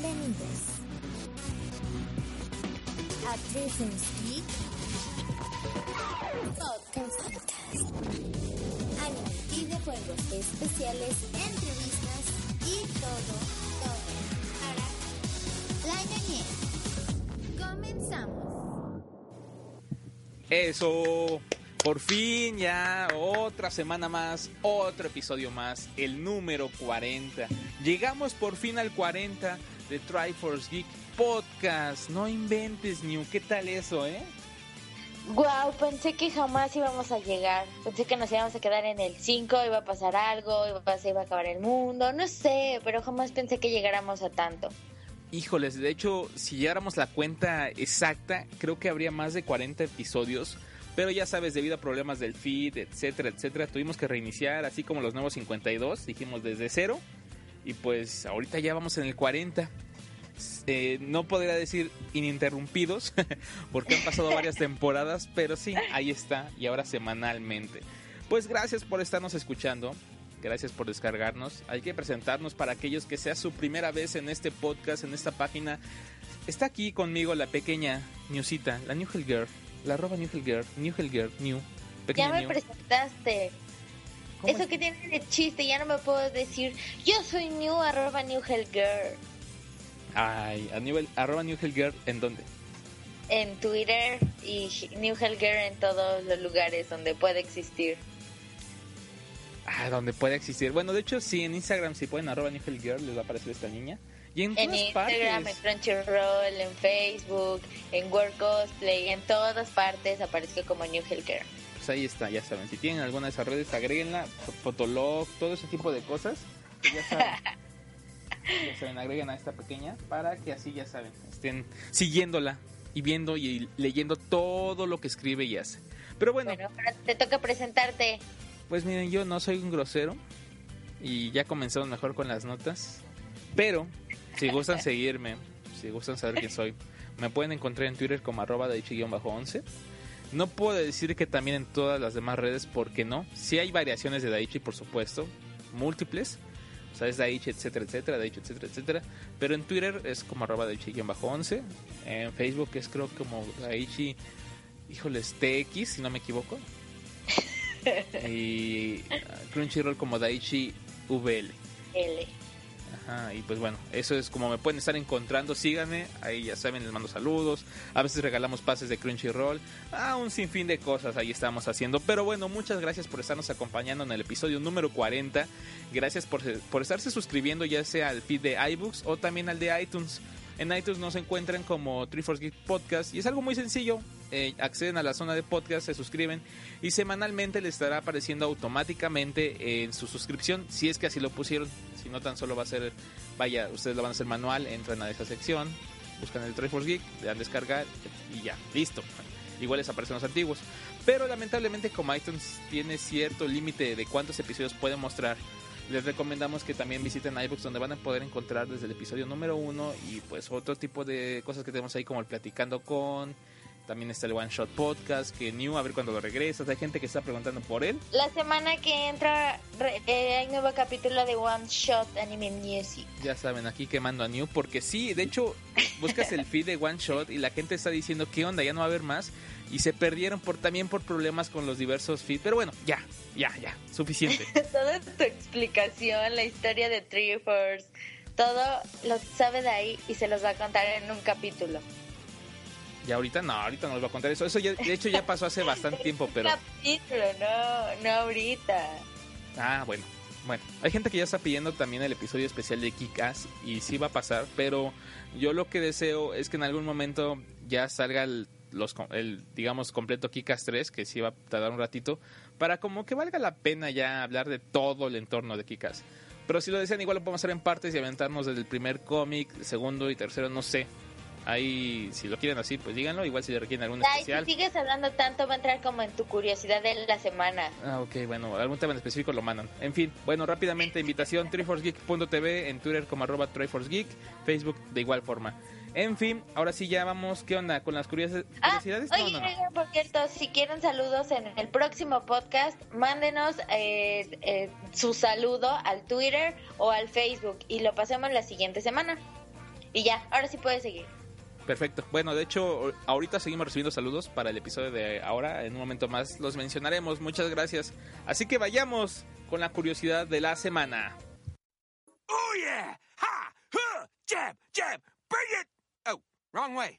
Bienvenidos a Triffins Geek Podcast. Anime, videojuegos especiales, entrevistas y todo, todo para la ñoñez. Comenzamos. Eso, por fin ya otra semana más, otro episodio más, el número 40. Llegamos por fin al 40 de Triforce Geek Podcast. No inventes, New, ¿qué tal eso, eh? Wow, pensé que jamás íbamos a llegar. Pensé que nos íbamos a quedar en el 5, iba a pasar algo, iba a, se iba a acabar el mundo, no sé, pero jamás pensé que llegáramos a tanto. Híjoles, de hecho, si llegáramos la cuenta exacta, creo que habría más de 40 episodios. Pero ya sabes, debido a problemas del feed, etcétera, etcétera, tuvimos que reiniciar, así como los nuevos 52, dijimos desde cero. Y pues ahorita ya vamos en el 40. Eh, no podría decir ininterrumpidos, porque han pasado varias temporadas, pero sí, ahí está, y ahora semanalmente. Pues gracias por estarnos escuchando, gracias por descargarnos. Hay que presentarnos para aquellos que sea su primera vez en este podcast, en esta página. Está aquí conmigo la pequeña Newsita, la New Hell Girl, la arroba New Hell Girl, New Hell Girl, New. Ya me New. presentaste. ¿Cómo Eso es? que tiene de chiste, ya no me puedo decir, yo soy new arroba new girl. Ay, a nivel, arroba New Girl, ¿en dónde? En Twitter y new girl en todos los lugares donde puede existir. Ah, donde puede existir. Bueno, de hecho, sí, en Instagram, si pueden arroba New Girl, les va a aparecer esta niña. Y en, En Instagram, partes. en Crunchyroll, en Facebook, en World Cosplay, en todas partes aparezco como New Girl. Pues ahí está, ya saben. Si tienen alguna de esas redes, agréguenla. Fo- Fotolog, todo ese tipo de cosas. ya saben. ya saben, agreguen a esta pequeña para que así, ya saben, estén siguiéndola y viendo y leyendo todo lo que escribe y hace. Pero bueno, Bueno, ahora te toca presentarte. pues miren, yo no soy un grosero y ya comenzamos mejor con las notas. Pero si gustan seguirme, si gustan saber quién soy, me pueden encontrar en Twitter como arroba bajo 11 No puedo decir que también en todas las demás redes, porque no. Sí hay variaciones de Daichi, por supuesto, múltiples. O sea, es Daichi, etcétera, etcétera, Daichi, etcétera, etcétera. Pero en Twitter es como arroba bajo 11 En Facebook es creo como Daichi, híjoles, TX, si no me equivoco. y Crunchyroll como Daichi VL. L. Ajá, y pues bueno, eso es como me pueden estar encontrando, síganme, ahí ya saben, les mando saludos, a veces regalamos pases de Crunchyroll, ah, un sinfín de cosas ahí estamos haciendo, pero bueno, muchas gracias por estarnos acompañando en el episodio número 40, gracias por, por estarse suscribiendo ya sea al feed de iBooks o también al de iTunes, en iTunes nos encuentran como Triforce Geek Podcast y es algo muy sencillo. Eh, acceden a la zona de podcast, se suscriben y semanalmente les estará apareciendo automáticamente en su suscripción si es que así lo pusieron. Si no, tan solo va a ser, vaya, ustedes lo van a hacer manual, entran a esa sección, buscan el Triforce Geek, le dan descargar y ya, listo. Igual les aparecen los antiguos. Pero lamentablemente como iTunes tiene cierto límite de cuántos episodios puede mostrar, les recomendamos que también visiten iBooks donde van a poder encontrar desde el episodio número uno y pues otro tipo de cosas que tenemos ahí como el platicando con, también está el One Shot Podcast, que New a ver cuando lo regresas, hay gente que está preguntando por él. La semana que entra eh, hay nuevo capítulo de One Shot Anime Music. Ya saben, aquí quemando a New, porque sí, de hecho, buscas el feed de One Shot y la gente está diciendo, ¿qué onda? Ya no va a haber más. Y se perdieron por también por problemas con los diversos feeds. Pero bueno, ya, ya, ya, suficiente. Toda tu explicación, la historia de Triforce, todo lo sabe de ahí y se los va a contar en un capítulo. Ya ahorita no, ahorita no les voy a contar eso. Eso ya, de hecho ya pasó hace bastante tiempo, pero... Capítulo, no, no ahorita. Ah, bueno. Bueno, hay gente que ya está pidiendo también el episodio especial de Kick-Ass y sí va a pasar, pero yo lo que deseo es que en algún momento ya salga el, los, el digamos, completo Kick-Ass 3, que sí va a tardar un ratito, para como que valga la pena ya hablar de todo el entorno de Kick-Ass. Pero si lo desean, igual lo podemos hacer en partes y aventarnos desde el primer cómic, segundo y tercero, no sé. Ahí, si lo quieren así, pues díganlo. Igual si le requieren algún Ay, especial. si sigues hablando tanto va a entrar como en tu curiosidad de la semana. Ah, ok, bueno, algún tema en específico lo mandan. En fin, bueno, rápidamente, invitación, triforcegeek.tv, en Twitter como arroba triforcegeek, Facebook de igual forma. En fin, ahora sí ya vamos, ¿qué onda? ¿Con las Ah, curiosidades? oye, no, por cierto, si quieren saludos en el próximo podcast, mándenos eh, eh, su saludo al Twitter o al Facebook y lo pasemos la siguiente semana. Y ya, ahora sí puedes seguir. Perfecto. Bueno, de hecho, ahorita seguimos recibiendo saludos para el episodio de ahora. En un momento más los mencionaremos. Muchas gracias. Así que vayamos con la curiosidad de la semana. Oh yeah! Ha! Huh! Jab! Jab! Bring it! Oh, wrong way.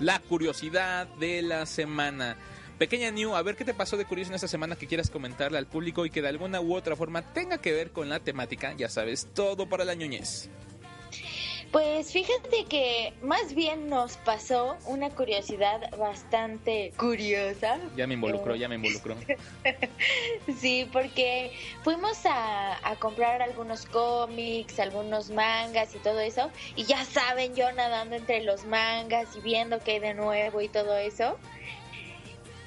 La curiosidad de la semana. Pequeña New, a ver qué te pasó de curioso en esta semana que quieras comentarle al público y que de alguna u otra forma tenga que ver con la temática. Ya sabes, todo para la ñoñez. Pues fíjate que más bien nos pasó una curiosidad bastante curiosa. Ya me involucró, ya me involucró. sí, porque fuimos a, a, comprar algunos cómics, algunos mangas y todo eso. Y ya saben, yo nadando entre los mangas y viendo qué hay de nuevo y todo eso.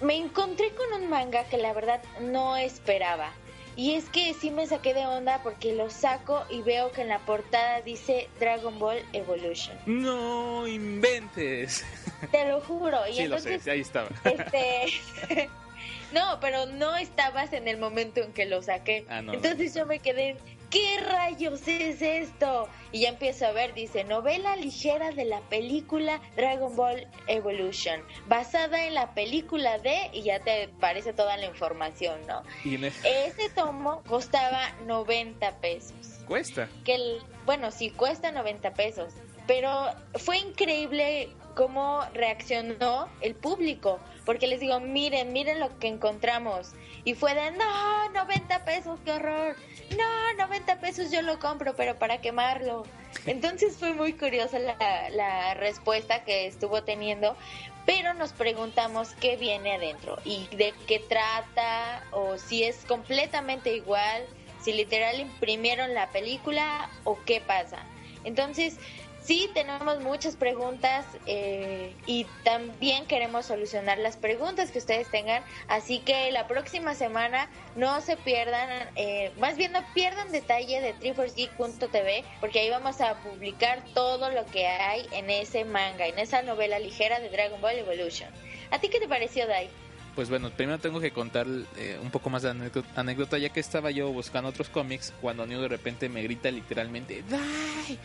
Me encontré con un manga que la verdad no esperaba. Y es que sí me saqué de onda porque lo saco y veo que en la portada dice Dragon Ball Evolution. No inventes. Te lo juro. Y sí, entonces, lo sé, ahí estaba. Este... no, pero no estabas en el momento en que lo saqué. Ah, no, entonces yo me quedé, ¿qué rayos es esto? Y ya empiezo a ver, dice, novela ligera de la película Dragon Ball Evolution, basada en la película de, y ya te parece toda la información, ¿no? Y en el- Ese tomo costaba 90 pesos. Cuesta. Que el, bueno, sí, cuesta 90 pesos. Pero fue increíble cómo reaccionó el público. Porque les digo, miren, miren lo que encontramos. Y fue de, no, 90 pesos, qué horror. No, 90 pesos yo lo compro, pero para quemarlo. Entonces fue muy curiosa la, la respuesta que estuvo teniendo. Pero nos preguntamos qué viene adentro y de qué trata o si es completamente igual si literal imprimieron la película o qué pasa. Entonces, sí tenemos muchas preguntas eh, y también queremos solucionar las preguntas que ustedes tengan. Así que la próxima semana no se pierdan, eh, más bien no pierdan detalle de triforcegeek.tv porque ahí vamos a publicar todo lo que hay en ese manga, en esa novela ligera de Dragon Ball Evolution. ¿A ti qué te pareció, Dai? Pues bueno, primero tengo que contar eh, un poco más de anécdota, ya que estaba yo buscando otros cómics cuando Neo de repente me grita literalmente, ¡Dai!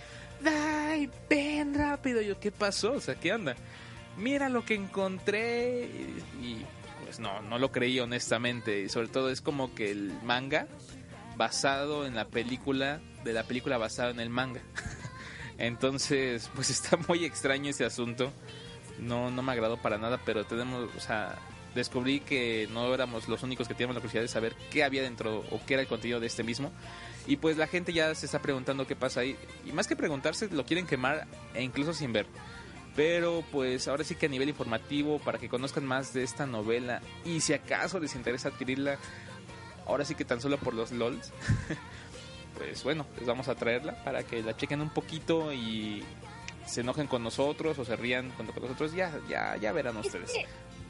¡Dai! ¡Ven rápido! Yo, ¿qué pasó? O sea, ¿qué onda? Mira lo que encontré y, y, pues no, no lo creí honestamente. Y sobre todo es como que el manga basado en la película, de la película basada en el manga. Entonces, pues está muy extraño ese asunto. No, no me agradó para nada, pero tenemos, o sea, descubrí que no éramos los únicos que teníamos la curiosidad de saber qué había dentro o qué era el contenido de este mismo. Y pues la gente ya se está preguntando qué pasa ahí. Y más que preguntarse, lo quieren quemar e incluso sin ver. Pero pues ahora sí que a nivel informativo, para que conozcan más de esta novela y si acaso les interesa adquirirla, ahora sí que tan solo por los LOLs, pues bueno, les vamos a traerla para que la chequen un poquito y se enojen con nosotros o se rían con nosotros, ya, ya, ya verán ustedes.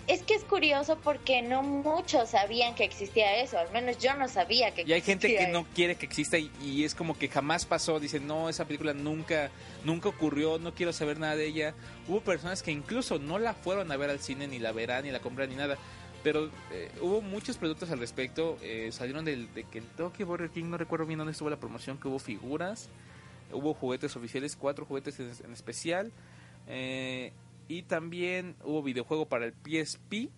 Es que, es curioso porque no muchos sabían que existía eso, al menos yo no sabía que Y hay gente existía que no quiere que exista y, y es como que jamás pasó. Dicen, no, esa película nunca, nunca ocurrió, no quiero saber nada de ella. Hubo personas que incluso no la fueron a ver al cine, ni la verán, ni la compran, ni nada. Pero eh, hubo muchos productos al respecto. eh, salieron del, de Kentucky, Burger King, no recuerdo bien dónde estuvo la promoción, que hubo figuras. Hubo juguetes oficiales, cuatro juguetes en, en especial. eh, y también hubo videojuego para el PSP.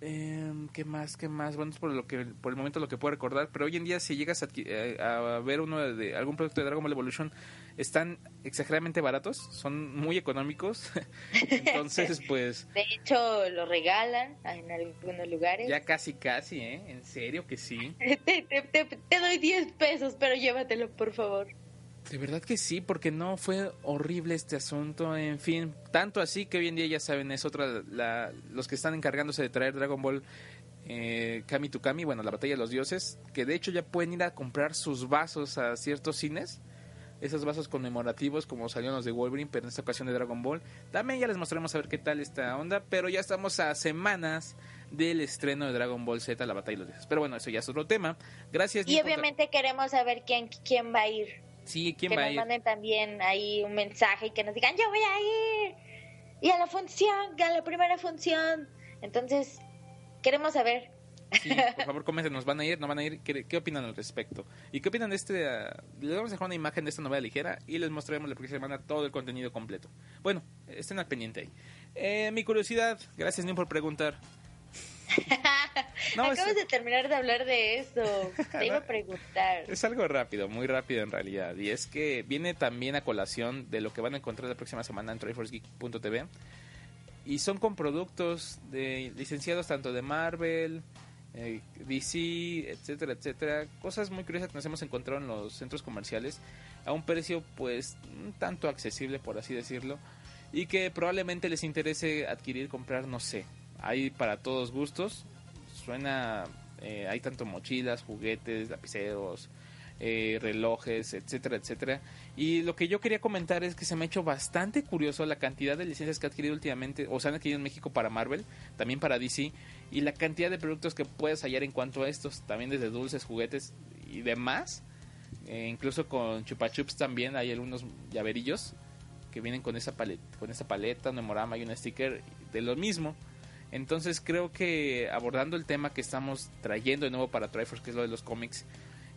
Em, ¿Qué más? ¿Qué más? Bueno, es por, lo que, por el momento lo que puedo recordar. Pero hoy en día, si llegas a, eh, a ver uno de algún producto de Dragon Ball Evolution, están exageradamente baratos, son muy económicos. Entonces, pues, De hecho, lo regalan en algunos lugares. ya casi, casi, ¿eh? En serio que sí. Te, te- te- te doy 10 pesos, pero llévatelo, por favor. De verdad que sí, porque no fue horrible este asunto. En fin, tanto así que hoy en día ya saben, es otra. La, los que están encargándose de traer Dragon Ball eh, Kami to Kami, bueno, la batalla de los dioses, que de hecho ya pueden ir a comprar sus vasos a ciertos cines. Esos vasos conmemorativos, como salieron los de Wolverine, pero en esta ocasión de Dragon Ball. También ya les mostraremos a ver qué tal esta onda, pero ya estamos a semanas del estreno de Dragon Ball Z, la batalla de los dioses. Pero bueno, eso ya es otro tema. Gracias. Y obviamente queremos saber quién, quién va a ir. Sí, ¿quién que va a nos ir? manden también ahí un mensaje y que nos digan, yo voy a ir. Y a la función, a la primera función. Entonces, queremos saber Sí, por favor, coméntenos, ¿van a ir? ¿No van a ir? ¿Qué, qué opinan al respecto? ¿Y qué opinan de este? ah, les vamos a dejar una imagen de esta novela ligera y les mostraremos la próxima semana todo el contenido completo. Bueno, estén al pendiente ahí. Eh, mi curiosidad, gracias Nim por preguntar. No, Acabas es- de terminar de hablar de eso. Te iba a preguntar. Es algo rápido, muy rápido en realidad. Y es que viene también a colación de lo que van a encontrar la próxima semana en TriforceGeek.tv. Y son con productos de licenciados tanto de Marvel, eh, DC, etcétera, etcétera. Cosas muy curiosas que nos hemos encontrado en los centros comerciales a un precio pues un tanto accesible por así decirlo. Y que probablemente les interese adquirir, comprar, no sé. Hay para todos gustos. Suena, eh, hay tanto mochilas, juguetes, lapiceros, eh, relojes, etcétera, etcétera. Y lo que yo quería comentar es que se me ha hecho bastante curioso la cantidad de licencias que ha adquirido últimamente, o se han adquirido en México para Marvel, también para DC, y la cantidad de productos que puedes hallar en cuanto a estos, también desde dulces, juguetes y demás. Eh, incluso con Chupa Chups también hay algunos llaverillos que vienen con esa paleta, con esa paleta, un memorama y un sticker de lo mismo. Entonces creo que abordando el tema que estamos trayendo de nuevo para Triforce, que es lo de los cómics,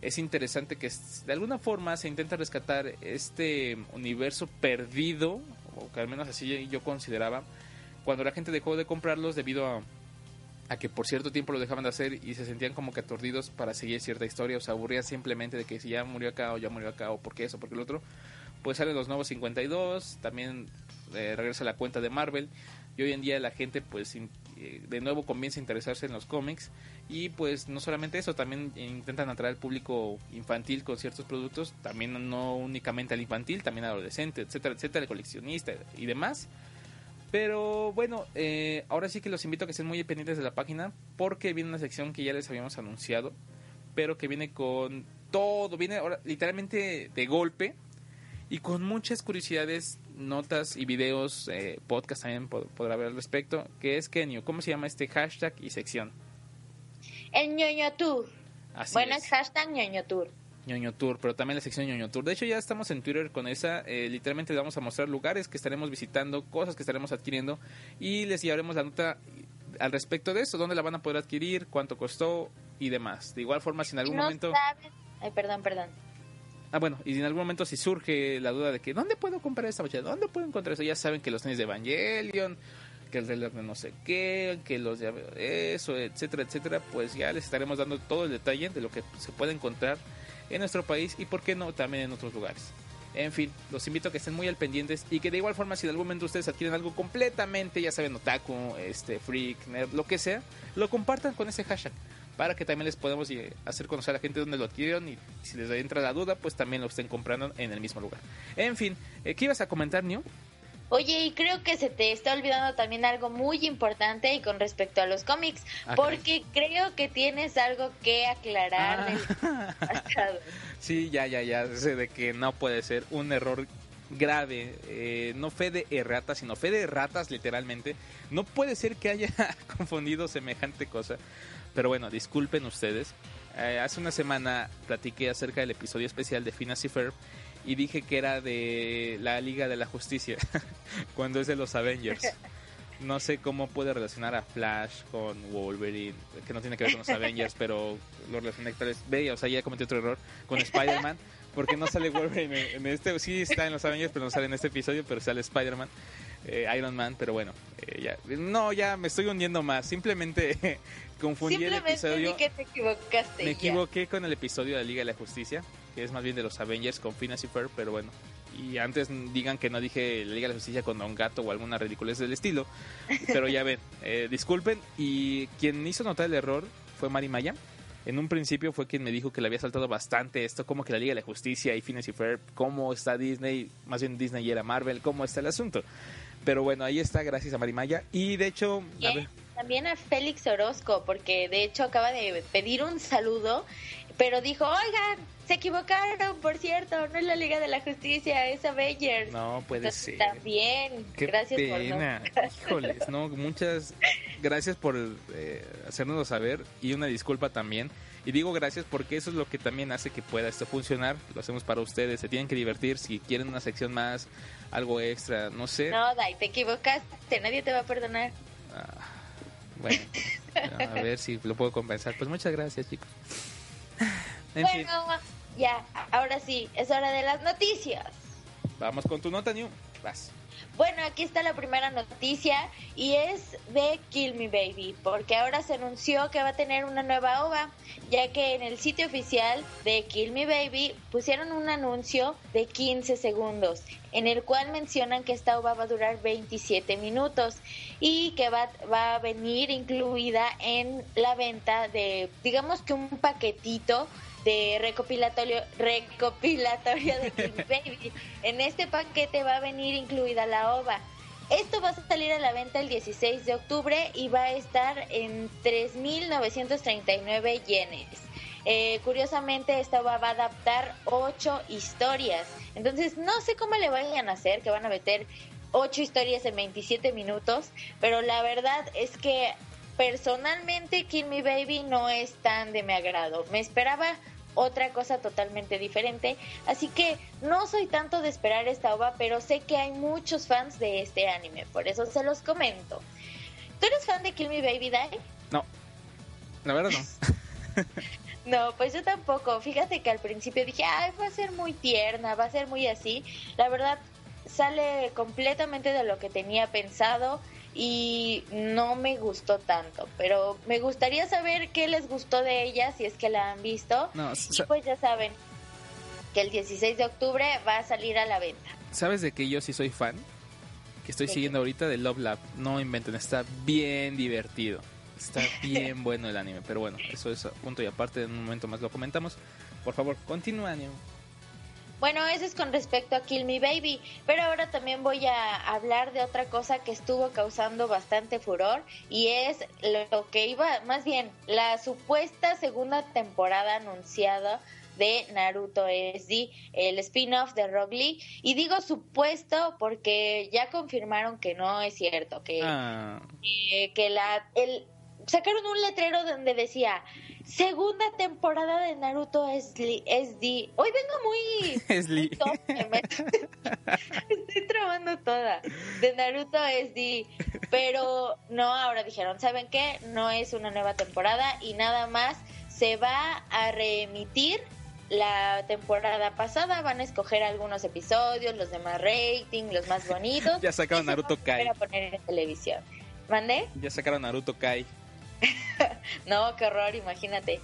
es interesante que de alguna forma se intenta rescatar este universo perdido, o que al menos así yo consideraba, cuando la gente dejó de comprarlos debido a, a que por cierto tiempo lo dejaban de hacer y se sentían como que aturdidos para seguir cierta historia, o se aburrían simplemente de que si ya murió acá o ya murió acá o porque eso, porque el otro, pues salen los nuevos 52, también eh, regresa la cuenta de Marvel y hoy en día la gente pues eh, de nuevo comienza a interesarse en los cómics y pues no solamente eso, también intentan atraer al público infantil con ciertos productos, también no únicamente al infantil, también al adolescente, etcétera, etcétera, el coleccionista y demás. Pero bueno, eh, ahora sí que los invito a que estén muy pendientes de la página porque viene una sección que ya les habíamos anunciado, pero que viene con todo, viene ahora literalmente de golpe y con muchas curiosidades, notas y videos, eh, podcast también pod- podrá ver al respecto, que es Kenio. ¿Cómo se llama este hashtag y sección? El ñoño tour. Así bueno, es. es hashtag ñoño tour. ñoño Tour, pero también la sección ñoño Tour. De hecho, ya estamos en Twitter con esa. eh, literalmente vamos a mostrar lugares que estaremos visitando, cosas que estaremos adquiriendo y les llevaremos la nota al respecto de eso, dónde la van a poder adquirir, cuánto costó y demás. De igual forma, si en algún no momento... Ay, perdón, perdón. Ah, bueno, y en algún momento si surge la duda de que ¿dónde puedo comprar esta mochila? ¿Dónde puedo encontrar eso? Ya saben que los tenis de Evangelion, que el reloj de no sé qué, que los llaveros, eso, etcétera, etcétera, pues ya les estaremos dando todo el detalle de lo que se puede encontrar en nuestro país y por qué no también en otros lugares. En fin, los invito a que estén muy al pendientes y que de igual forma si en algún momento ustedes adquieren algo completamente, ya saben, otaku, este, freak, nerd, lo que sea, lo compartan con ese hashtag para que también les podamos eh, hacer conocer a la gente dónde lo adquirieron y si les entra la duda, pues también lo estén comprando en el mismo lugar. En fin, eh, ¿qué ibas a comentar, New? Oye, y creo que se te está olvidando también algo muy importante y con respecto a los cómics, Ah, porque creo que tienes algo que aclarar del Ah, pasado. sí, ya, ya, ya, sé de que no puede ser un error grave, eh, no fe de errata, sino fe de ratas literalmente. No puede ser que haya confundido semejante cosa. Pero bueno, disculpen ustedes. Eh, hace una semana platiqué acerca del episodio especial de Phineas y y dije que era de la Liga de la Justicia, cuando es de los Avengers. No sé cómo puede relacionar a Flash con Wolverine, que no tiene que ver con los Avengers, pero lo relacioné tal vez. Ve, o sea, ya cometí otro error con Spider-Man, porque no sale Wolverine en este. Sí está en los Avengers, pero no sale en este episodio, pero sale Spider-Man, eh, Iron Man, pero bueno, eh, ya. No, ya me estoy hundiendo más. Simplemente confundí el Simplemente episodio. di que te equivocaste. Me ya. equivoqué con el episodio de la Liga de la Justicia, que es más bien de los Avengers con Phineas y Ferb, pero bueno. Y antes digan que no dije la Liga de la Justicia con Don Gato o alguna ridiculez del estilo. Pero ya ven, eh, disculpen. Y quien hizo notar el error fue Mari Maya. En un principio fue quien me dijo que le había saltado bastante esto, como que la Liga de la Justicia y Phineas y Ferb, cómo está Disney, más bien Disney y era Marvel, cómo está el asunto. Pero bueno, ahí está, gracias a Mari Maya. Y de hecho, a Bien, ver, También a Félix Orozco, porque de hecho acaba de pedir un saludo, pero dijo, oigan, se equivocaron, por cierto, no es la Liga de la Justicia, es Avengers. no puede Entonces, ser. También, Qué gracias pena. Híjoles, no, muchas gracias por eh, hacérnoslo saber y una disculpa también. Y digo gracias porque eso es lo que también hace que pueda esto funcionar. Lo hacemos para ustedes, se tienen que divertir. Si quieren una sección más, algo extra, no sé. No, Dai, te equivocaste, nadie te va a perdonar. Ah, bueno, A ver si lo puedo compensar. Pues muchas gracias, chicos. En fin, Bueno, ya, ahora sí, es hora de las noticias. vamos con tu nota, New. Vas. Bueno, aquí está la primera noticia y es de Kill Me Baby, porque ahora se anunció que va a tener una nueva OVA, ya que en el sitio oficial de Kill Me Baby pusieron un anuncio de 15 segundos, en el cual mencionan que esta OVA va a durar 27 minutos y que va, va a venir incluida en la venta de, digamos que un paquetito de recopilatorio, recopilatorio de Me Baby. En este paquete va a venir incluida la OVA. Esto va a salir a la venta el 16 de octubre y va a estar en 3.939 yenes. Eh, curiosamente, esta OVA va a adaptar ocho historias. Entonces, no sé cómo le vayan a hacer, que van a meter ocho historias en 27 minutos, pero la verdad es que personalmente Kill Me Baby no es tan de mi agrado. Me esperaba otra cosa totalmente diferente, así que no soy tanto de esperar esta ova, pero sé que hay muchos fans de este anime, por eso se los comento. ¿Tú eres fan de Kill Me Baby Dai? No, la verdad no. No, pues yo tampoco. Fíjate que al principio dije, ay, va a ser muy tierna, va a ser muy así. La verdad, sale completamente de lo que tenía pensado y no me gustó tanto. Pero me gustaría saber qué les gustó de ella, si es que la han visto. No, Y pues ya saben que el 16 de octubre va a salir a la venta. ¿sabes de que yo sí soy fan? Que estoy ¿De siguiendo ahorita de Love Lab. No inventen, está bien divertido. Está bien bueno el anime, pero bueno, eso es punto y aparte, en un momento más lo comentamos. Por favor, continúa. Bueno, eso es con respecto a Kill Me Baby, pero ahora también voy a hablar de otra cosa que estuvo causando bastante furor y es lo que iba, más bien, la supuesta segunda temporada anunciada de Naruto SD, el spin-off de Rock Lee. Y digo supuesto porque ya confirmaron que no es cierto, que Ah, eh, que la el sacaron un letrero donde decía segunda temporada de Naruto SD. SD". Hoy vengo muy. Tómeme. Estoy trabando toda. De Naruto SD. Pero no, ahora dijeron, ¿saben qué? No es una nueva temporada y nada más se va a reemitir la temporada pasada. Van a escoger algunos episodios, los de más rating, los más bonitos. Ya sacaron Naruto Kai. a poner en televisión. ¿Mandé? Ya sacaron Naruto Kai. No, qué horror, imagínate.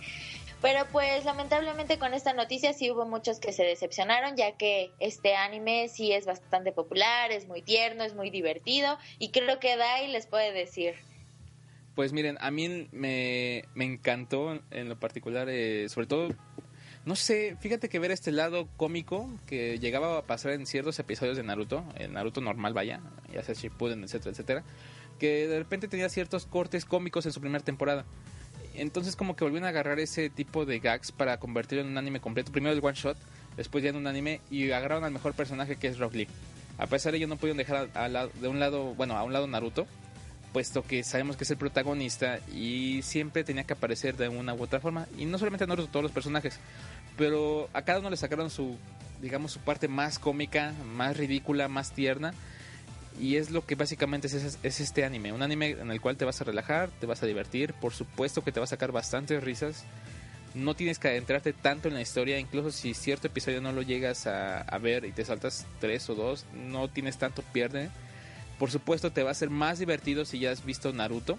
Pero pues lamentablemente con esta noticia sí hubo muchos que se decepcionaron, ya que este anime sí es bastante popular, es muy tierno, es muy divertido y creo que Dai les puede decir. Pues miren, a mí me, encantó en lo particular, eh, sobre todo, no sé, fíjate que ver este lado cómico que llegaba a pasar en ciertos episodios de Naruto, el Naruto normal vaya, ya sea Shippuden, etcétera, etcétera, que de repente tenía ciertos cortes cómicos en su primera temporada. Entonces como que volvieron a agarrar ese tipo de gags para convertirlo en un anime completo. Primero el one shot, después ya en un anime y agarraron al mejor personaje que es Rock Lee. A pesar de ello no pudieron dejar de un lado, bueno, a un lado Naruto, puesto que sabemos que es el protagonista y siempre tenía que aparecer de una u otra forma. Y no solamente a Naruto, todos los personajes. Pero a cada uno le sacaron su, digamos, su parte más cómica, más ridícula, más tierna. Y es lo que básicamente es, es- es este anime. Un anime en el cual te vas a relajar, te vas a divertir. Por supuesto que te va a sacar bastantes risas. No tienes que adentrarte tanto en la historia. Incluso si cierto episodio no lo llegas a, a ver y te saltas tres o dos, no tienes tanto pierde. Por supuesto te va a ser más divertido si ya has visto Naruto.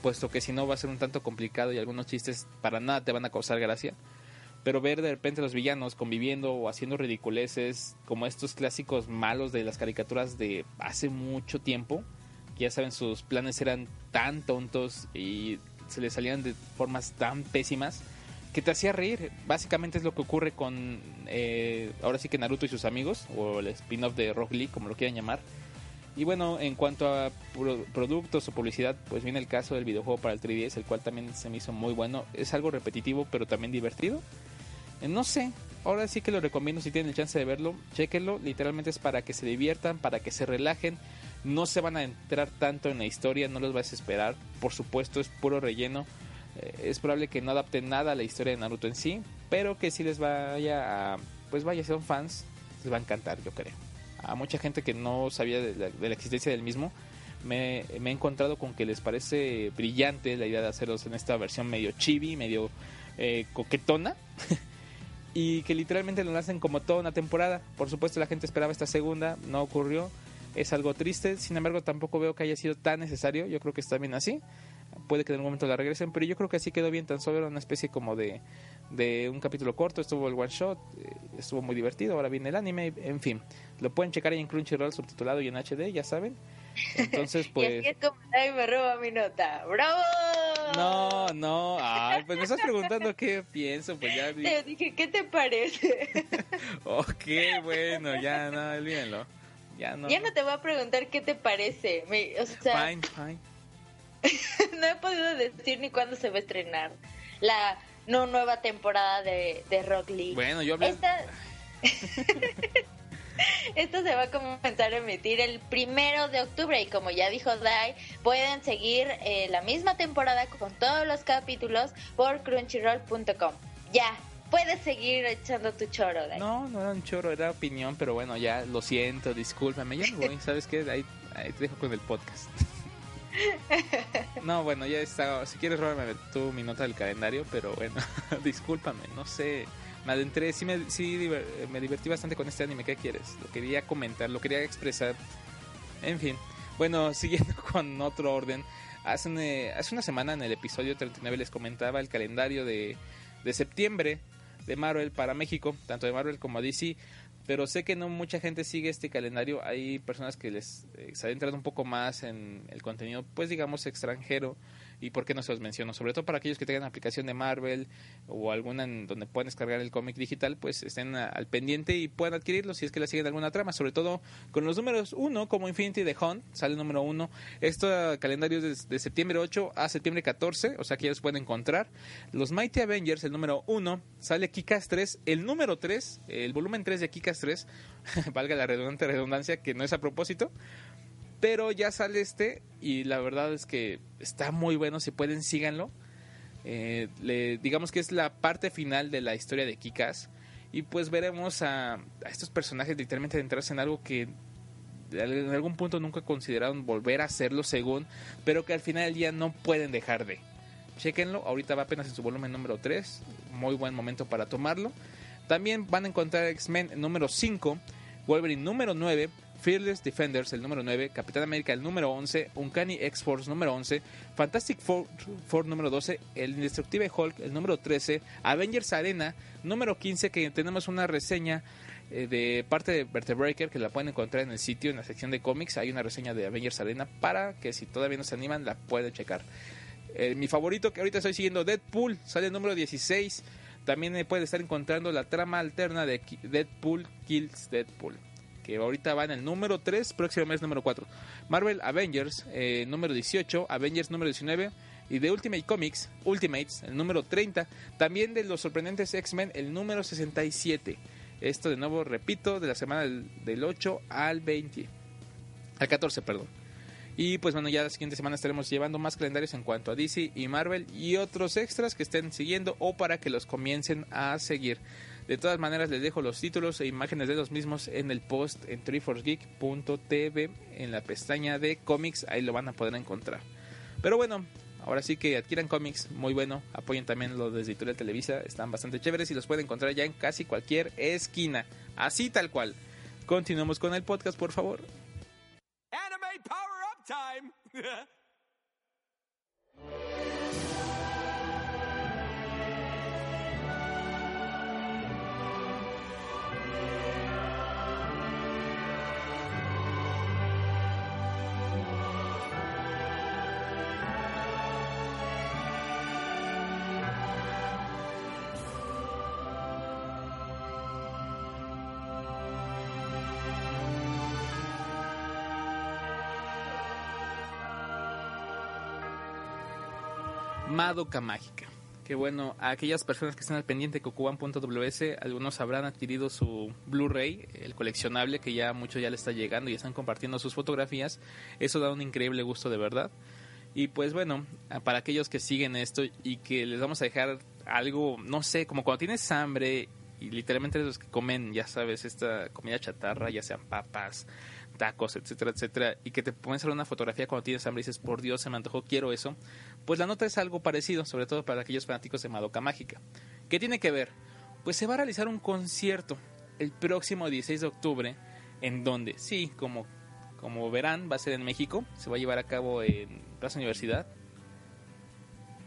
Puesto que si no va a ser un tanto complicado y algunos chistes para nada te van a causar gracia pero ver de repente a los villanos conviviendo o haciendo ridiculeces como estos clásicos malos de las caricaturas de hace mucho tiempo, que ya saben sus planes eran tan tontos y se les salían de formas tan pésimas que te hacía reír. Básicamente es lo que ocurre con eh, ahora sí que Naruto y sus amigos o el spin-off de Rock Lee, como lo quieran llamar. Y bueno, en cuanto a pro- productos o publicidad, pues viene el caso del videojuego para el 3DS, el cual también se me hizo muy bueno. Es algo repetitivo, pero también divertido. Eh, No sé, ahora sí que lo recomiendo si tienen el chance de verlo, chequenlo, literalmente es para que se diviertan, para que se relajen, no se van a entrar tanto en la historia, no los vas a esperar, por supuesto es puro relleno, Eh, es probable que no adapten nada a la historia de Naruto en sí, pero que si les vaya a, pues vaya, son fans, les va a encantar yo creo. A mucha gente que no sabía de la, existencia del mismo, me, me he encontrado con que les parece brillante la idea de hacerlos en esta versión medio chibi, medio eh, coquetona. y que literalmente lo hacen como toda una temporada. Por supuesto la gente esperaba esta segunda, no ocurrió. Es algo triste, sin embargo tampoco veo que haya sido tan necesario, yo creo que está bien así. Puede que en algún momento la regresen, pero yo creo que así quedó bien, tan solo era una especie como de, de un capítulo corto, estuvo el one shot, eh, estuvo muy divertido, ahora viene el anime, en fin. Lo pueden checar ahí en Crunchyroll subtitulado y en HD, ya saben. Entonces, Y pues... así es como nadie me roba mi nota. ¡Bravo! No, no, ay, pues me estás preguntando qué pienso, pues ya di- Te dije, ¿qué te parece? Ok, bueno, ya no, olvídenlo. Ya no. Ya no te voy a preguntar qué te parece. Me- o sea, Fine, fine. no he podido decir ni cuándo se va a estrenar la no nueva temporada de, de Rock League. Bueno, yo hablé. Esta... Esta se va a comenzar a emitir el primero de octubre y como ya dijo Dai, pueden seguir eh, la misma temporada con todos los capítulos por crunchyroll.com. Ya, puedes seguir echando tu choro, Dai. No, no era un chorro, era opinión, pero bueno, ya lo siento, discúlpame, ya voy, ¿sabes qué? Ahí, ahí te dejo con el podcast. No, bueno, ya está. Si quieres, róbame tú mi nota del calendario, pero bueno, discúlpame, no sé. Me adentré, sí, me, sí me divertí bastante con este anime. ¿Qué quieres? Lo quería comentar, lo quería expresar. En fin. Bueno, siguiendo con otro orden. Hace, un, eh, hace una semana en el episodio 39 les comentaba el calendario de, de septiembre de Marvel para México, tanto de Marvel como DC. Pero sé que no mucha gente sigue este calendario. Hay personas que les eh, se adentran un poco más en el contenido, pues digamos extranjero. Y por qué no se los menciono. Sobre todo para aquellos que tengan aplicación de Marvel o alguna donde puedan descargar el cómic digital, pues estén al pendiente y puedan adquirirlo si es que la siguen alguna trama. Sobre todo con los números 1, como Infinity de Hunt, sale el número 1. Este calendario es de, de septiembre 8 a septiembre 14, o sea que ya los pueden encontrar. Los Mighty Avengers, el número 1, sale Kikas 3. El número 3, el volumen 3 de Kikas 3, valga la redundante redundancia, que no es a propósito. Pero ya sale este y la verdad es que está muy bueno. Si pueden, síganlo. Eh, digamos que es la parte final de la historia de Kikas. Y pues veremos a, a estos personajes literalmente adentrarse en algo que en algún punto nunca consideraron volver a hacerlo según, pero que al final del día no pueden dejar de. Chequenlo, ahorita va apenas en su volumen número 3, muy buen momento para tomarlo. También van a encontrar X-Men número 5, Wolverine número 9, Fearless Defenders el número 9, Capitán América el número 11, Uncanny X-Force número 11, Fantastic Four, Four número 12, el Indestructible Hulk el número 13, Avengers Arena número 15 que tenemos una reseña eh, de parte de Vertebreaker que la pueden encontrar en el sitio en la sección de cómics. Hay una reseña de Avengers Arena para que si todavía no se animan la pueden checar. Eh, mi favorito que ahorita estoy siguiendo Deadpool sale el número 16 también eh, puede estar encontrando la trama alterna de Deadpool Kills Deadpool que ahorita va en el número 3, próximo mes número 4. Marvel Avengers, eh, número 18, Avengers número 19 y de Ultimate Comics, Ultimates, el número 30. También de los sorprendentes X-Men, el número 67. Esto de nuevo, repito, de la semana del, del 8 al 20. Al 14, perdón. Y pues bueno, ya la siguiente semana estaremos llevando más calendarios en cuanto a DC y Marvel y otros extras que estén siguiendo o para que los comiencen a seguir. De todas maneras, les dejo los títulos e imágenes de los mismos en el post en treeforcegeek.tv en la pestaña de cómics. Ahí lo van a poder encontrar. Pero bueno, ahora sí que adquieran cómics, muy bueno. Apoyen también los de Editorial Televisa, están bastante chéveres y los pueden encontrar ya en casi cualquier esquina. Así tal cual. Continuamos con el podcast, por favor. Anime power up time! Madoka Mágica. Que bueno, a aquellas personas que están al pendiente de Kokuban.ws, algunos habrán adquirido su Blu-ray, el coleccionable, que ya mucho ya le está llegando y están compartiendo sus fotografías. Eso da un increíble gusto de verdad. Y pues bueno, para aquellos que siguen esto y que les vamos a dejar algo, no sé, como cuando tienes hambre y literalmente los que comen, ya sabes, esta comida chatarra, ya sean papas, tacos, etcétera, etcétera, y que te pones a una fotografía cuando tienes hambre y dices, por Dios, se me antojó, quiero eso, pues la nota es algo parecido, sobre todo para aquellos fanáticos de Madoka Mágica. ¿Qué tiene que ver? Pues se va a realizar un concierto el próximo 16 de octubre, en donde, sí, como, como verán, va a ser en México, se va a llevar a cabo en Plaza Universidad.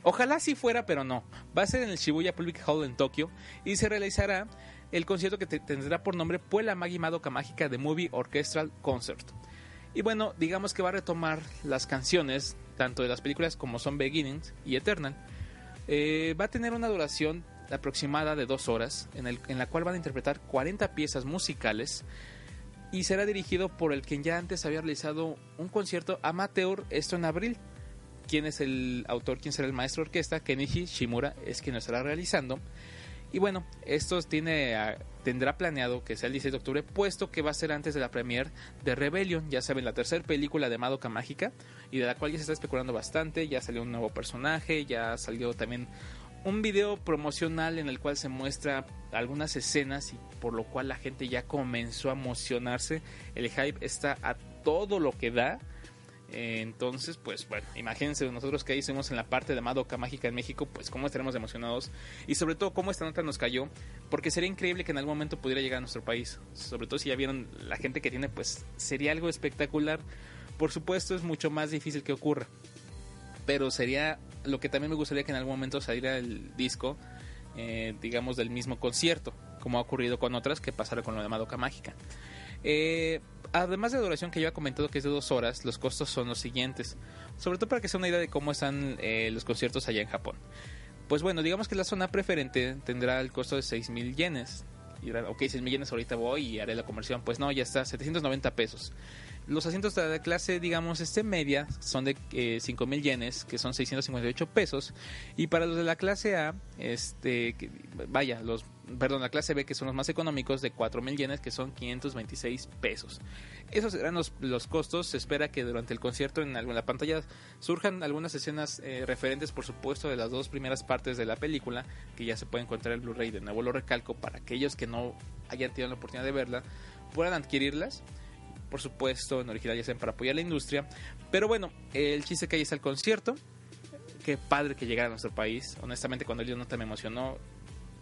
Ojalá sí fuera, pero no. Va a ser en el Shibuya Public Hall en Tokio y se realizará el concierto que te- tendrá por nombre Puella Magi Madoka Mágica de Movie Orchestral Concert. Y bueno, digamos que va a retomar las canciones, tanto de las películas como son Beginnings y Eternal. Eh, va a tener una duración aproximada de dos horas, en, el- en la cual van a interpretar 40 piezas musicales y será dirigido por el quien ya antes había realizado un concierto amateur, esto en abril. ¿Quién es el autor? ¿Quién será el maestro de orquesta? Kenichi Shimura es quien lo estará realizando. Y bueno, esto tiene, ah, tendrá planeado que sea el 16 de octubre, puesto que va a ser antes de la premiere de Rebellion, ya saben, la tercera película de Madoka Mágica, y de la cual ya se está especulando bastante, ya salió un nuevo personaje, ya salió también un video promocional en el cual se muestra algunas escenas y por lo cual la gente ya comenzó a emocionarse, el hype está a todo lo que da. Eh, Entonces, pues bueno, imagínense nosotros que ahí estuvimos en la parte de Madoka Mágica en México, pues cómo estaremos emocionados y sobre todo cómo esta nota nos cayó, porque sería increíble que en algún momento pudiera llegar a nuestro país, sobre todo si ya vieron la gente que tiene, pues sería algo espectacular. Por supuesto es mucho más difícil que ocurra, pero sería lo que también me gustaría que en algún momento saliera el disco, eh, digamos, del mismo concierto, como ha ocurrido con otras que pasaron con lo de Madoka Mágica. Eh, además de la duración que yo he comentado que es de dos horas, los costos son los siguientes. Sobre todo para que sea una idea de cómo están eh, los conciertos allá en Japón. Pues bueno, digamos que la zona preferente tendrá el costo de 6 mil yenes. Y dirán, ok, 6 mil yenes ahorita voy y haré la conversión. Pues no, ya está, 790 pesos. Los asientos de la clase, digamos, este media son de eh, 5 mil yenes, que son 658 pesos. Y para los de la clase A, este, vaya, los, perdón, la clase B, que son los más económicos, de 4 mil yenes, que son 526 pesos. Esos serán los, los costos. Se espera que durante el concierto en alguna pantalla surjan algunas escenas eh, referentes, por supuesto, de las dos primeras partes de la película, que ya se puede encontrar el Blu-ray. De nuevo lo recalco para aquellos que no hayan tenido la oportunidad de verla, puedan adquirirlas. Por supuesto, en original ya sean para apoyar la industria. Pero bueno, el chiste que ahí está el concierto. Qué padre que llegara a nuestro país. Honestamente, cuando el nota me emocionó.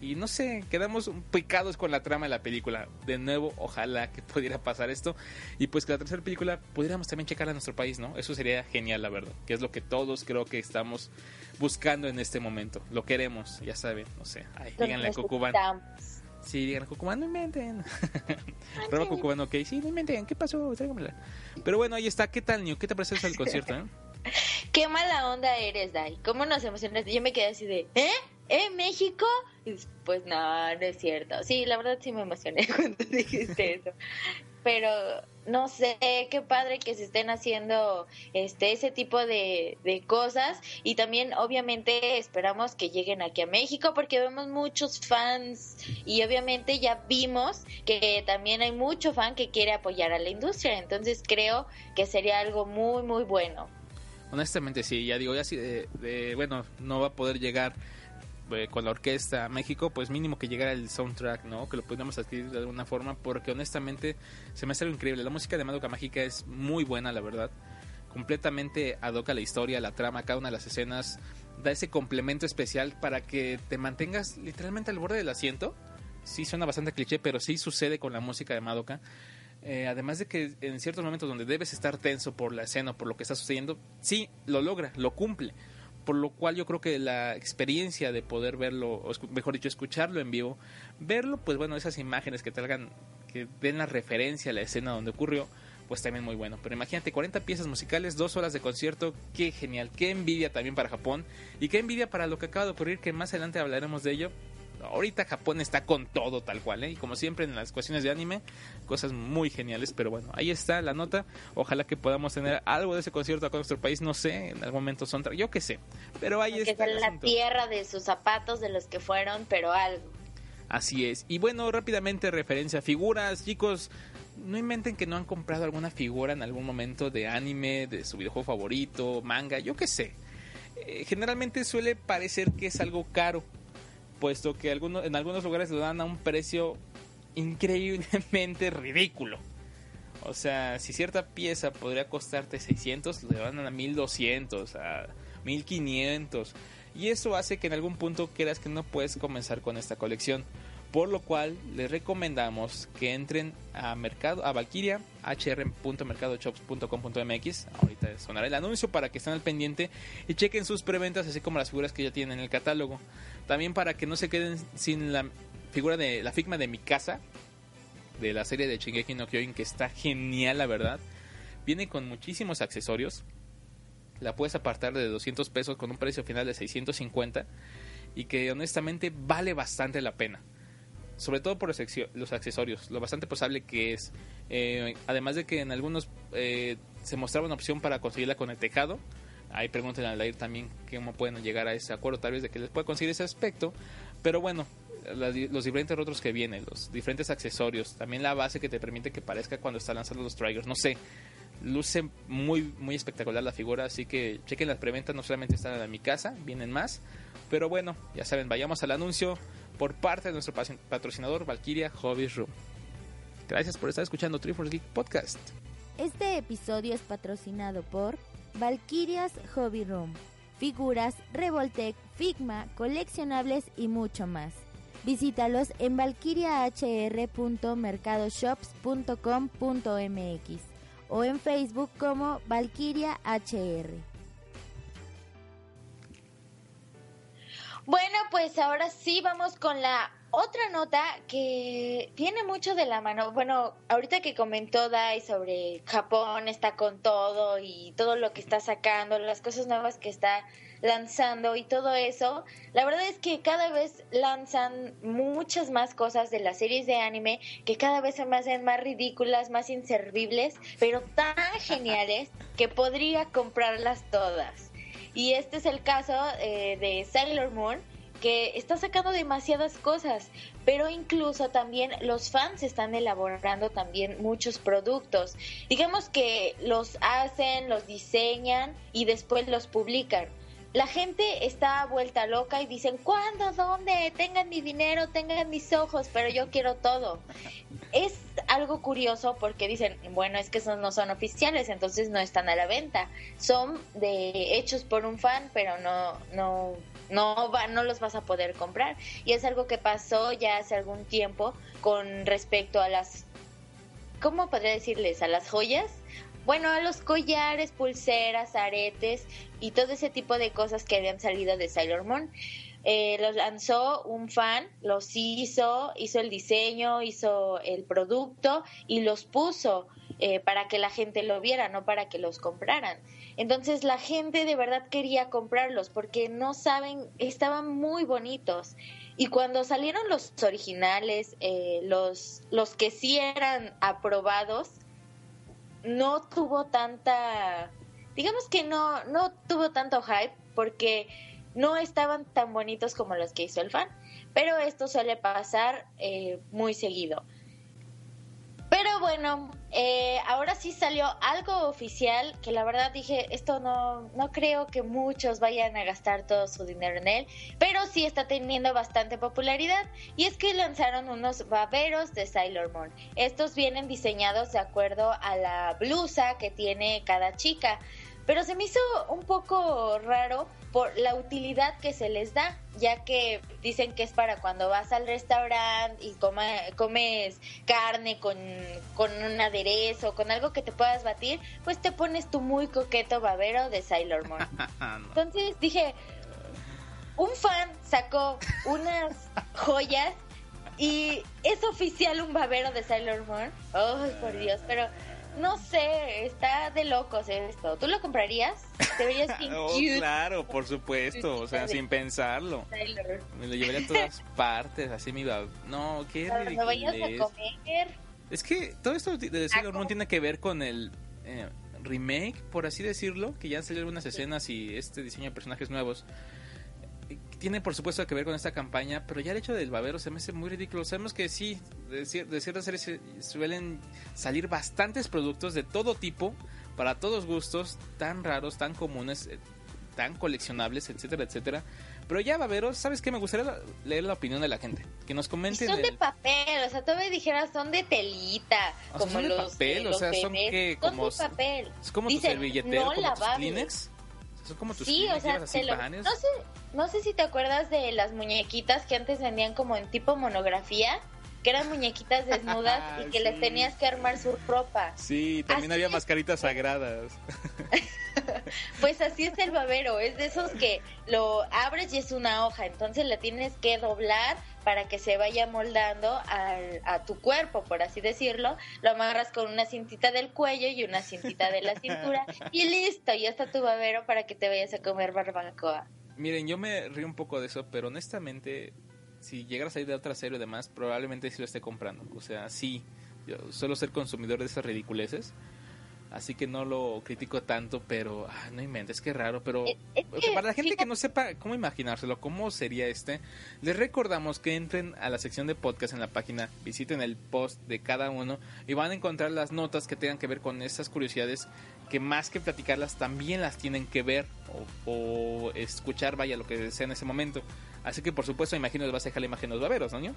Y no sé, quedamos picados con la trama de la película. De nuevo, ojalá que pudiera pasar esto. Y pues que la tercera película pudiéramos también checarla a nuestro país, ¿no? Eso sería genial, la verdad. Que es lo que todos creo que estamos buscando en este momento. Lo queremos, ya saben, no sé. Ay, díganle a Cucubán. Sí, díganle a Cucubán, no inventen. Roba Cucubán, ok. Sí, no inventen. ¿Qué pasó? Tráigamela. Pero bueno, ahí está. ¿Qué tal, New? ¿Qué te parece del concierto, eh? Qué mala onda eres, Dai. ¿Cómo nos emocionaste? Yo me quedé así de, ¿eh? ¿Eh, México? Y pues no, no es cierto. Sí, la verdad sí me emocioné cuando dijiste eso. Pero no sé, qué padre que se estén haciendo este ese tipo de, de cosas y también obviamente esperamos que lleguen aquí a México porque vemos muchos fans y obviamente ya vimos que también hay mucho fan que quiere apoyar a la industria, entonces creo que sería algo muy muy bueno. Honestamente, sí, ya digo, ya de, de- bueno, no va a poder llegar eh, con la orquesta a México, pues mínimo que llegara el soundtrack, ¿no? Que lo pudiéramos adquirir de alguna forma, porque honestamente se me hace algo increíble. La música de Madoka Mágica es muy buena, la verdad. Completamente adoca la historia, la trama, cada una de las escenas, da ese complemento especial para que te mantengas literalmente al borde del asiento. Sí, suena bastante cliché, pero sí sucede con la música de Madoka. Eh, además de que en ciertos momentos donde debes estar tenso por la escena o por lo que está sucediendo, sí, lo logra, lo cumple. Por lo cual yo creo que la experiencia de poder verlo, o mejor dicho, escucharlo en vivo, verlo, pues bueno, esas imágenes que te hagan, que den la referencia a la escena donde ocurrió, pues también muy bueno. Pero imagínate, 40 piezas musicales, dos horas de concierto, qué genial, qué envidia también para Japón y qué envidia para lo que acaba de ocurrir, que más adelante hablaremos de ello. Ahorita Japón está con todo tal cual, ¿eh? Y como siempre en las cuestiones de anime, cosas muy geniales, pero bueno, ahí está la nota. Ojalá que podamos tener algo de ese concierto acá en nuestro país, no sé, en algún momento son, yo qué sé, pero ahí que está. sea el la asunto. tierra de sus zapatos de los que fueron, pero algo. Así es. Y bueno, rápidamente referencia a figuras, chicos. No inventen que no han comprado alguna figura en algún momento de anime, de su videojuego favorito, manga, yo qué sé. Eh, generalmente suele parecer que es algo caro, puesto que algunos, en algunos lugares lo dan a un precio increíblemente ridículo. O sea, si cierta pieza podría costarte 600, le van a 1200, a 1500. Y eso hace que en algún punto creas que no puedes comenzar con esta colección. Por lo cual les recomendamos que entren a mercado a Valkyria hr.mercadoshops.com.mx. Ahorita sonará el anuncio para que estén al pendiente y chequen sus preventas así como las figuras que ya tienen en el catálogo. También para que no se queden sin la figura de la figma de mi casa de la serie de Shingeki no Kyojin que está genial la verdad. Viene con muchísimos accesorios. La puedes apartar de 200 pesos con un precio final de 650 y que honestamente vale bastante la pena sobre todo por los accesorios, lo bastante posible que es. Eh, además de que en algunos eh, se mostraba una opción para conseguirla con el tejado. Ahí pregunten al aire también cómo pueden llegar a ese acuerdo, tal vez de que les pueda conseguir ese aspecto. Pero bueno, los diferentes otros que vienen, los diferentes accesorios, también la base que te permite que parezca cuando está lanzando los triggers, no sé. Luce muy, muy espectacular la figura, así que chequen las preventas, no solamente están en mi casa, vienen más. Pero bueno, ya saben, vayamos al anuncio por parte de nuestro patrocinador Valkyria Hobby Room. Gracias por estar escuchando Triforce Geek Podcast. Este episodio es patrocinado por Valkyria's Hobby Room. Figuras, Revoltec, Figma, coleccionables y mucho más. Visítalos en valkyriahr.mercadoshops.com.mx o en Facebook como Valkyria HR. Bueno, pues ahora sí vamos con la otra nota que tiene mucho de la mano. Bueno, ahorita que comentó Dai sobre Japón está con todo y todo lo que está sacando, las cosas nuevas que está lanzando y todo eso, la verdad es que cada vez lanzan muchas más cosas de las series de anime que cada vez se me hacen más ridículas, más inservibles, pero tan geniales que podría comprarlas todas. Y este es el caso eh, de Sailor Moon, que está sacando demasiadas cosas, pero incluso también los fans están elaborando también muchos productos. Digamos que los hacen, los diseñan y después los publican. La gente está vuelta loca y dicen, ¿cuándo? ¿Dónde? Tengan mi dinero, tengan mis ojos, pero yo quiero todo. Es algo curioso porque dicen, bueno, es que esos no son oficiales, entonces no están a la venta. Son de hechos por un fan, pero no, no, no, va, no los vas a poder comprar. Y es algo que pasó ya hace algún tiempo con respecto a las, ¿cómo podría decirles? A las joyas. Bueno, los collares, pulseras, aretes y todo ese tipo de cosas que habían salido de Sailor Moon. Eh, los lanzó un fan, los hizo, hizo el diseño, hizo el producto y los puso eh, para que la gente lo viera, no para que los compraran. Entonces la gente de verdad quería comprarlos porque no saben, estaban muy bonitos. Y cuando salieron los originales, eh, los, los que sí eran aprobados, no tuvo tanta, digamos que no, no tuvo tanto hype porque no estaban tan bonitos como los que hizo el fan, pero esto suele pasar eh, muy seguido. Pero bueno, eh, ahora sí salió algo oficial que la verdad dije, esto no, no creo que muchos vayan a gastar todo su dinero en él, pero sí está teniendo bastante popularidad y es que lanzaron unos baberos de Sailor Moon. Estos vienen diseñados de acuerdo a la blusa que tiene cada chica, pero se me hizo un poco raro por la utilidad que se les da, ya que dicen que es para cuando vas al restaurante y comes carne con, con un aderezo, con algo que te puedas batir, pues te pones tu muy coqueto babero de Sailor Moon. Entonces dije, un fan sacó unas joyas y es oficial un babero de Sailor Moon. Ay, por Dios, pero no sé, está de locos esto. ¿Tú lo comprarías? Te verías oh, claro, por supuesto, o sea, sin pensarlo. Me lo llevaría a todas partes, así me iba. No, qué ridículo. vayas a comer. Es que todo esto de Sailor Moon tiene que ver con el eh, remake, por así decirlo, que ya han salido algunas escenas y este diseño de personajes nuevos tiene por supuesto que ver con esta campaña, pero ya el hecho del babero se me hace muy ridículo. Sabemos que sí, de, ciertas series suelen salir bastantes productos de todo tipo, para todos gustos, tan raros, tan comunes, eh, tan coleccionables, etcétera, etcétera. Pero ya, Baberos, ¿sabes qué? Me gustaría la- leer la opinión de la gente. Que nos Y comenten. son de el- papel, o sea, todavía dijeras son de telita, O sea, como son de los papel, o los sea, son que como- de papel. Es como tu Dicen, servilletero, no como tus. Kleenex. Son como tus Sí, o sea, te lo- no sé, no sé si te acuerdas de las muñequitas que antes vendían como en tipo monografía, que eran muñequitas desnudas y que les tenías que armar su ropa. Sí, también Así había mascaritas sagradas. Pues así es el babero, es de esos que lo abres y es una hoja, entonces la tienes que doblar para que se vaya moldando al- a tu cuerpo, por así decirlo. Lo amarras con una cintita del cuello y una cintita de la cintura y listo, ya está tu babero para que te vayas a comer barbacoa. Miren, yo me río un poco de eso, pero honestamente, si llegara a salir de otra serie o demás, probablemente sí lo esté comprando. O sea, sí, yo suelo ser consumidor de esas ridiculeces. Así que no lo critico tanto, pero ah, no inventes, qué raro. Pero Es- es que, para la gente que fíjate- no sepa cómo imaginárselo, cómo sería este, les recordamos que entren a la sección de podcast en la página, visiten el post de cada uno y van a encontrar las notas que tengan que ver con esas curiosidades que más que platicarlas también las tienen que ver o, escuchar, vaya, lo que sea en ese momento. Así que por supuesto, imagino les vas a dejar la imagen de los baberos, ¿no?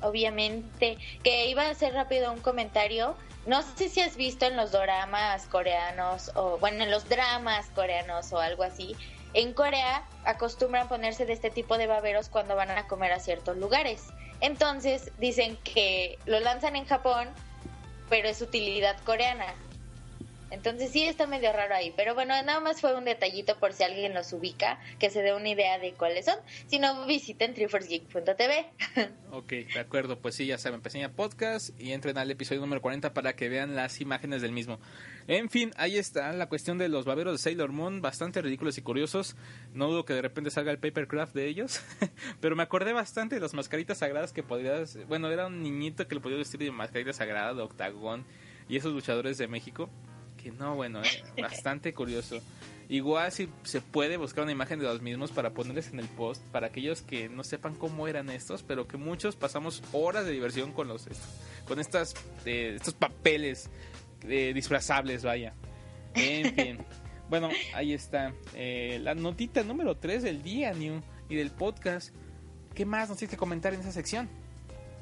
obviamente, que iba a hacer rápido un comentario. No sé si has visto en los doramas coreanos o, bueno, en los dramas coreanos o algo así. En Corea acostumbran ponerse de este tipo de baberos cuando van a comer a ciertos lugares. Entonces dicen que lo lanzan en Japón, pero es utilidad coreana. Entonces sí está medio raro ahí, pero bueno, nada más fue un detallito por si alguien los ubica, que se dé una idea de cuáles son. Si no, visiten triforcegeek.tv. Ok, de acuerdo, pues sí, ya saben, pequeña podcast y entren al episodio número 40 para que vean las imágenes del mismo. En fin, ahí está la cuestión de los baberos de Sailor Moon, bastante ridículos y curiosos. No dudo que de repente salga el papercraft de ellos, pero me acordé bastante de las mascaritas sagradas que podrías. Bueno, era un niñito que le podía vestir de mascarita sagrada, de octagón, y esos luchadores de México. Que no, bueno, eh, bastante curioso. Igual si se puede buscar una imagen de los mismos para ponerles en el post, para aquellos que no sepan cómo eran estos, pero que muchos pasamos horas de diversión con los con estas eh, estos papeles eh, disfrazables, vaya. En fin. bueno, ahí está. Eh, la notita número 3 del día, New, y del podcast. ¿Qué más nos tienes que comentar en esa sección?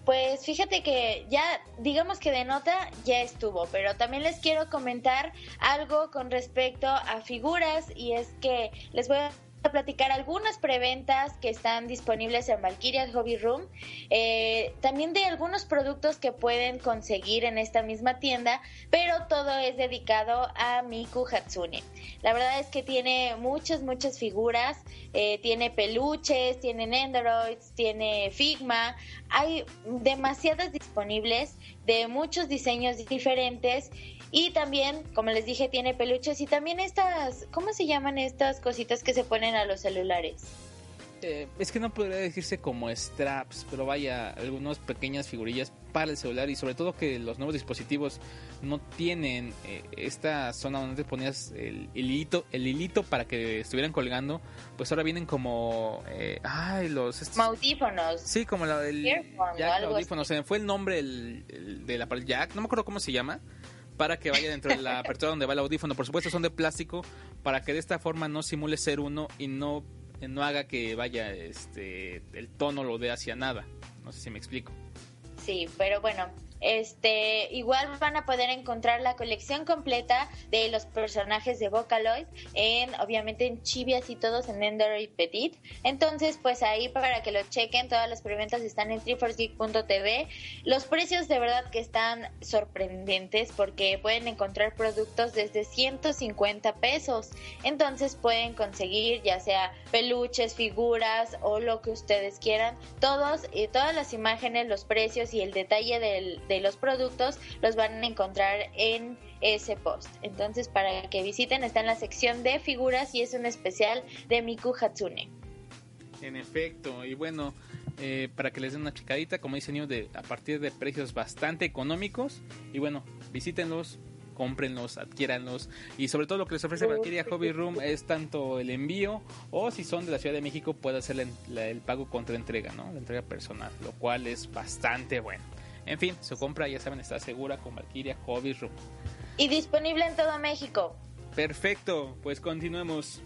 Pues fíjate que ya, digamos que de nota ya estuvo, pero también les quiero comentar algo con respecto a figuras y es que les voy a platicar algunas preventas que están disponibles en Valkyria Hobby Room, eh, también de algunos productos que pueden conseguir en esta misma tienda, pero todo es dedicado a Miku Hatsune. La verdad es que tiene muchas, muchas figuras, eh, tiene peluches, tiene Androids, tiene Figma, hay demasiadas disponibles de muchos diseños diferentes y también, como les dije, tiene peluches y también estas, ¿cómo se llaman estas cositas que se ponen a los celulares? Eh, es que no podría decirse como straps, pero vaya, algunas pequeñas figurillas para el celular y sobre todo que los nuevos dispositivos no tienen eh, esta zona donde te ponías el hilito, el hilito para que estuvieran colgando, pues ahora vienen como, eh, ay, los... estos- Audífonos. Sí, como la Earphone o jack de algo audífono. Se me fue el nombre el, el del aparato jack, no me acuerdo cómo se llama, para que vaya dentro de la apertura donde va el audífono. Por supuesto son de plástico para que de esta forma no simule ser uno y no, no haga que vaya este el tono lo dé hacia nada. No sé si me explico. Sí, pero bueno, este igual van a poder encontrar la colección completa de los personajes de Vocaloid en obviamente en Chibias y todos en Ender y Petit. Entonces, pues ahí para que lo chequen, todas las preventas están en triforcegeek.tv. Los precios de verdad que están sorprendentes porque pueden encontrar productos desde 150 pesos. Entonces pueden conseguir ya sea peluches, figuras o lo que ustedes quieran. Todos y todas las imágenes, los precios y el detalle del- de los productos los van a encontrar en ese post. Entonces para que visiten está en la sección de figuras y es un especial de Miku Hatsune. En efecto, y bueno, eh, para que les den una chicadita, como dice Neo, de, a partir de precios bastante económicos. Y bueno, visítenlos, cómprenlos, adquiéranlos. Y sobre todo lo que les ofrece Valkyria Hobby Room es tanto el envío o si son de la Ciudad de México puede hacer la- la- el pago contra entrega, ¿no? La entrega personal, lo cual es bastante bueno. En fin, su compra ya saben está segura con Valkyria Hobby Room. Y disponible en todo México. Perfecto, pues continuemos.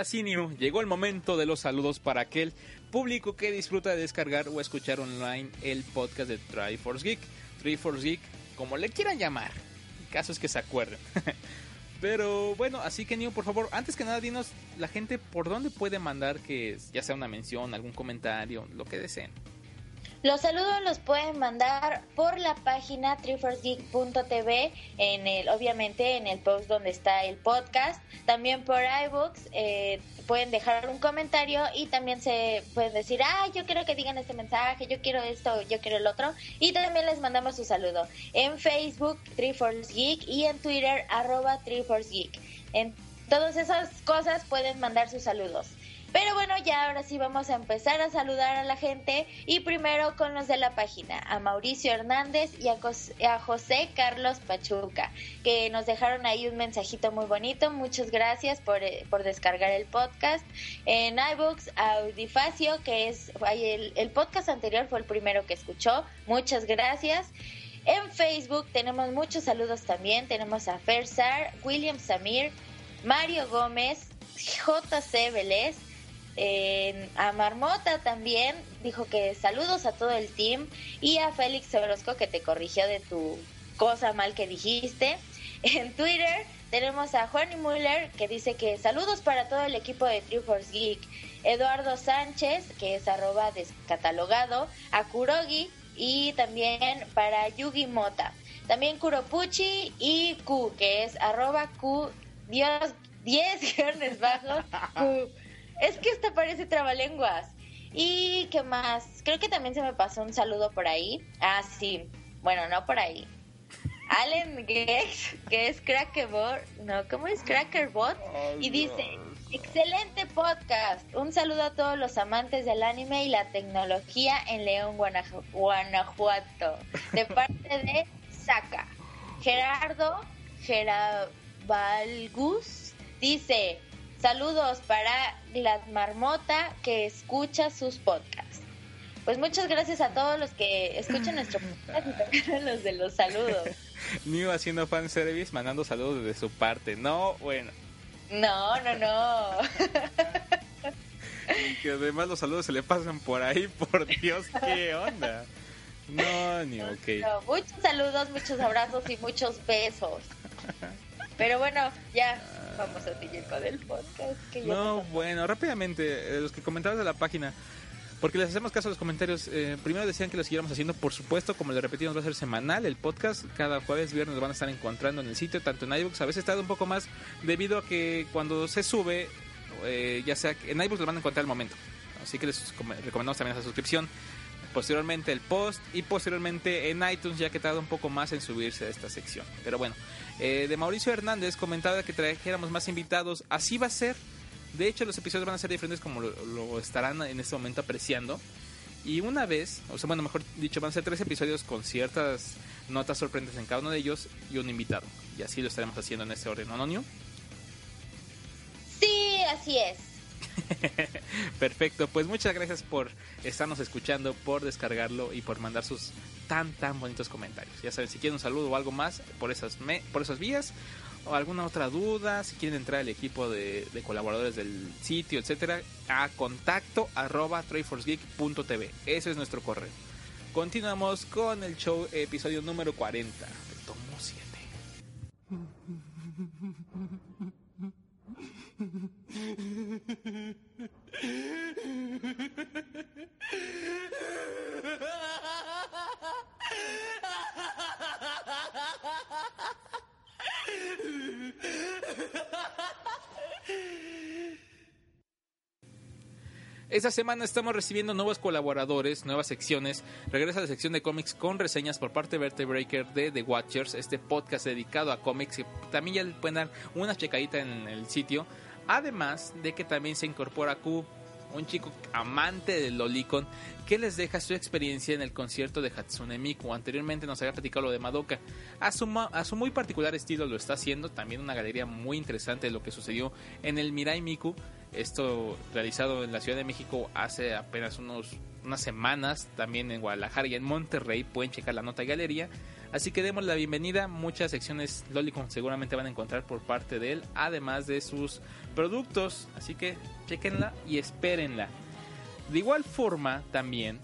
Ahora sí, llegó el momento de los saludos para aquel público que disfruta de descargar o escuchar online el podcast de Triforce Geek. Triforce Geek, como le quieran llamar. Caso es que se acuerden. Pero bueno, así que New, por favor, antes que nada, dinos la gente por dónde puede mandar que ya sea una mención, algún comentario, lo que deseen. Los saludos los pueden mandar por la página triforcegeek.tv, en el, obviamente en el post donde está el podcast, también por iBooks, eh, pueden dejar un comentario y también se pueden decir, ah, yo quiero que digan este mensaje, yo quiero esto, yo quiero el otro, y también les mandamos su saludo en Facebook, Triforce Geek, y en Twitter, arroba Geek. En todas esas cosas pueden mandar sus saludos. Pero bueno, ya ahora sí vamos a empezar a saludar a la gente y primero con los de la página, a Mauricio Hernández y a, José Carlos Pachuca, que nos dejaron ahí un mensajito muy bonito. Muchas gracias por, eh, por descargar el podcast. En iBooks, Audifacio, que es el podcast anterior fue el primero que escuchó. Muchas gracias. En Facebook tenemos muchos saludos también. Tenemos a Fersar, William Samir, Mario Gómez, JC Vélez, eh, a Marmota también dijo que saludos a todo el team y a Félix Orozco que te corrigió de tu cosa mal que dijiste. En Twitter tenemos a Juan Muller que dice que saludos para todo el equipo de Triforce Geek. Eduardo Sánchez, que es arroba descatalogado, a Kurogi y también para Yugi Mota. También Kuropuchi y Q, que es arroba Q, Dios, 10 guiones bajos, Q. Es que esta parece trabalenguas. ¿Y qué más? Creo que también se me pasó un saludo por ahí. Ah, sí. Bueno, no por ahí. Allen Gex, que es Crackerbot, no, ¿cómo es Crackerbot? Y dice, excelente podcast. Un saludo a todos los amantes del anime y la tecnología en León, Guanaju- Guanajuato. De parte de Saca. Gerardo Gerabalgus dice, saludos para la marmota que escucha sus podcasts. Pues muchas gracias a todos los que escuchan nuestro podcast y también a los de los saludos. New haciendo fanservice, mandando saludos desde su parte. No, bueno. No, no, no. Y que además los saludos se le pasan por ahí, por Dios, qué onda. No, ni ok. No, muchos saludos, muchos abrazos y muchos besos. Pero bueno, ya vamos a seguir con el podcast. Que ya No, bueno, rápidamente, eh, los que comentabas de la página, porque les hacemos caso a los comentarios, eh, primero decían que lo siguiéramos haciendo, por supuesto, como le repetimos, va a ser semanal el podcast, cada jueves, viernes lo van a estar encontrando en el sitio, tanto en iBooks, a veces tarda un poco más, debido a que cuando se sube, eh, ya sea que en iBooks lo van a encontrar al momento, así que les com- recomendamos también esa suscripción. Posteriormente el post y posteriormente en iTunes ya que tarda un poco más en subirse a esta sección. Pero bueno, eh, de Mauricio Hernández comentaba que trajéramos más invitados. Así va a ser. De hecho, los episodios van a ser diferentes como lo, estarán en este momento apreciando. Y una vez, o sea, bueno, mejor dicho, van a ser tres episodios con ciertas notas sorprendentes en cada uno de ellos y un invitado. Y así lo estaremos haciendo en este orden, ¿no, Nonio? Sí, así es. Perfecto, pues muchas gracias por estarnos escuchando, por descargarlo y por mandar sus tan tan bonitos comentarios. Ya saben, si quieren un saludo o algo más por esas por esas vías o alguna otra duda, si quieren entrar al equipo de, colaboradores del sitio, etcétera, a contacto arroba triforcegeek.tv. Ese es nuestro correo. Continuamos con el show episodio número 40 de Tomo 7. Esta semana estamos recibiendo nuevos colaboradores, nuevas secciones. Regresa la sección de cómics con reseñas por parte de Vertebreaker de The Watchers, este podcast dedicado a cómics. También ya pueden dar una checadita en el sitio. Además de que también se incorpora Q, un chico amante del Lolicon, que les deja su experiencia en el concierto de Hatsune Miku. Anteriormente nos había platicado lo de Madoka. A su, muy particular estilo lo está haciendo. También una galería muy interesante de lo que sucedió en el Mirai Miku. Esto realizado en la Ciudad de México hace apenas unos unas semanas también en Guadalajara y en Monterrey. Pueden checar la nota y galería. Así que demos la bienvenida. Muchas secciones Lolicon seguramente van a encontrar por parte de él, además de sus productos. Así que chequenla y espérenla. De igual forma, también,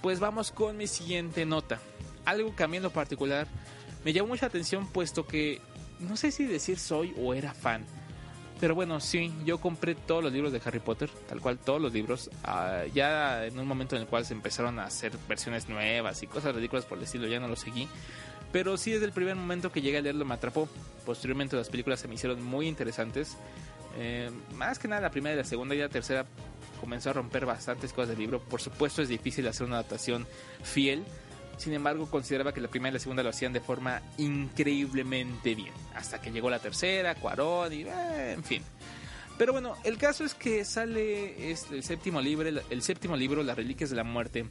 pues vamos con mi siguiente nota. Algo que a mí en lo particular me llamó mucha atención, puesto que no sé si decir soy o era fan. Pero bueno, sí, yo compré todos los libros de Harry Potter, tal cual todos los libros. ah, ya en un momento en el cual se empezaron a hacer versiones nuevas y cosas ridículas por el estilo, ya no lo seguí. Pero sí, desde el primer momento que llegué a leerlo me atrapó. Posteriormente las películas se me hicieron muy interesantes. Eh, más que nada la primera y la segunda y la tercera comenzó a romper bastantes cosas del libro. Por supuesto es difícil hacer una adaptación fiel. Sin embargo, consideraba que la primera y la segunda lo hacían de forma increíblemente bien. Hasta que llegó la tercera, Cuarón y eh, en fin. Pero bueno, el caso es que sale el séptimo libro, el, séptimo libro, Las Reliquias de la Muerte,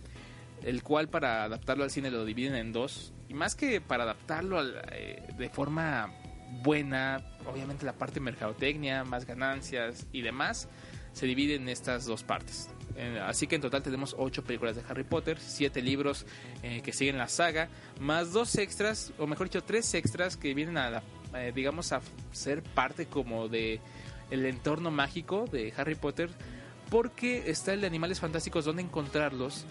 el cual para adaptarlo al cine lo dividen en dos. Y más que para adaptarlo eh, de forma buena, obviamente la parte mercadotecnia, más ganancias y demás, se divide en estas dos partes. Eh, así que en total tenemos ocho películas de Harry Potter, siete libros eh, que siguen la saga, más dos extras, o mejor dicho, tres extras que vienen a, la- eh, digamos, a ser parte como de el entorno mágico de Harry Potter, porque está el de Animales Fantásticos, donde encontrarlos,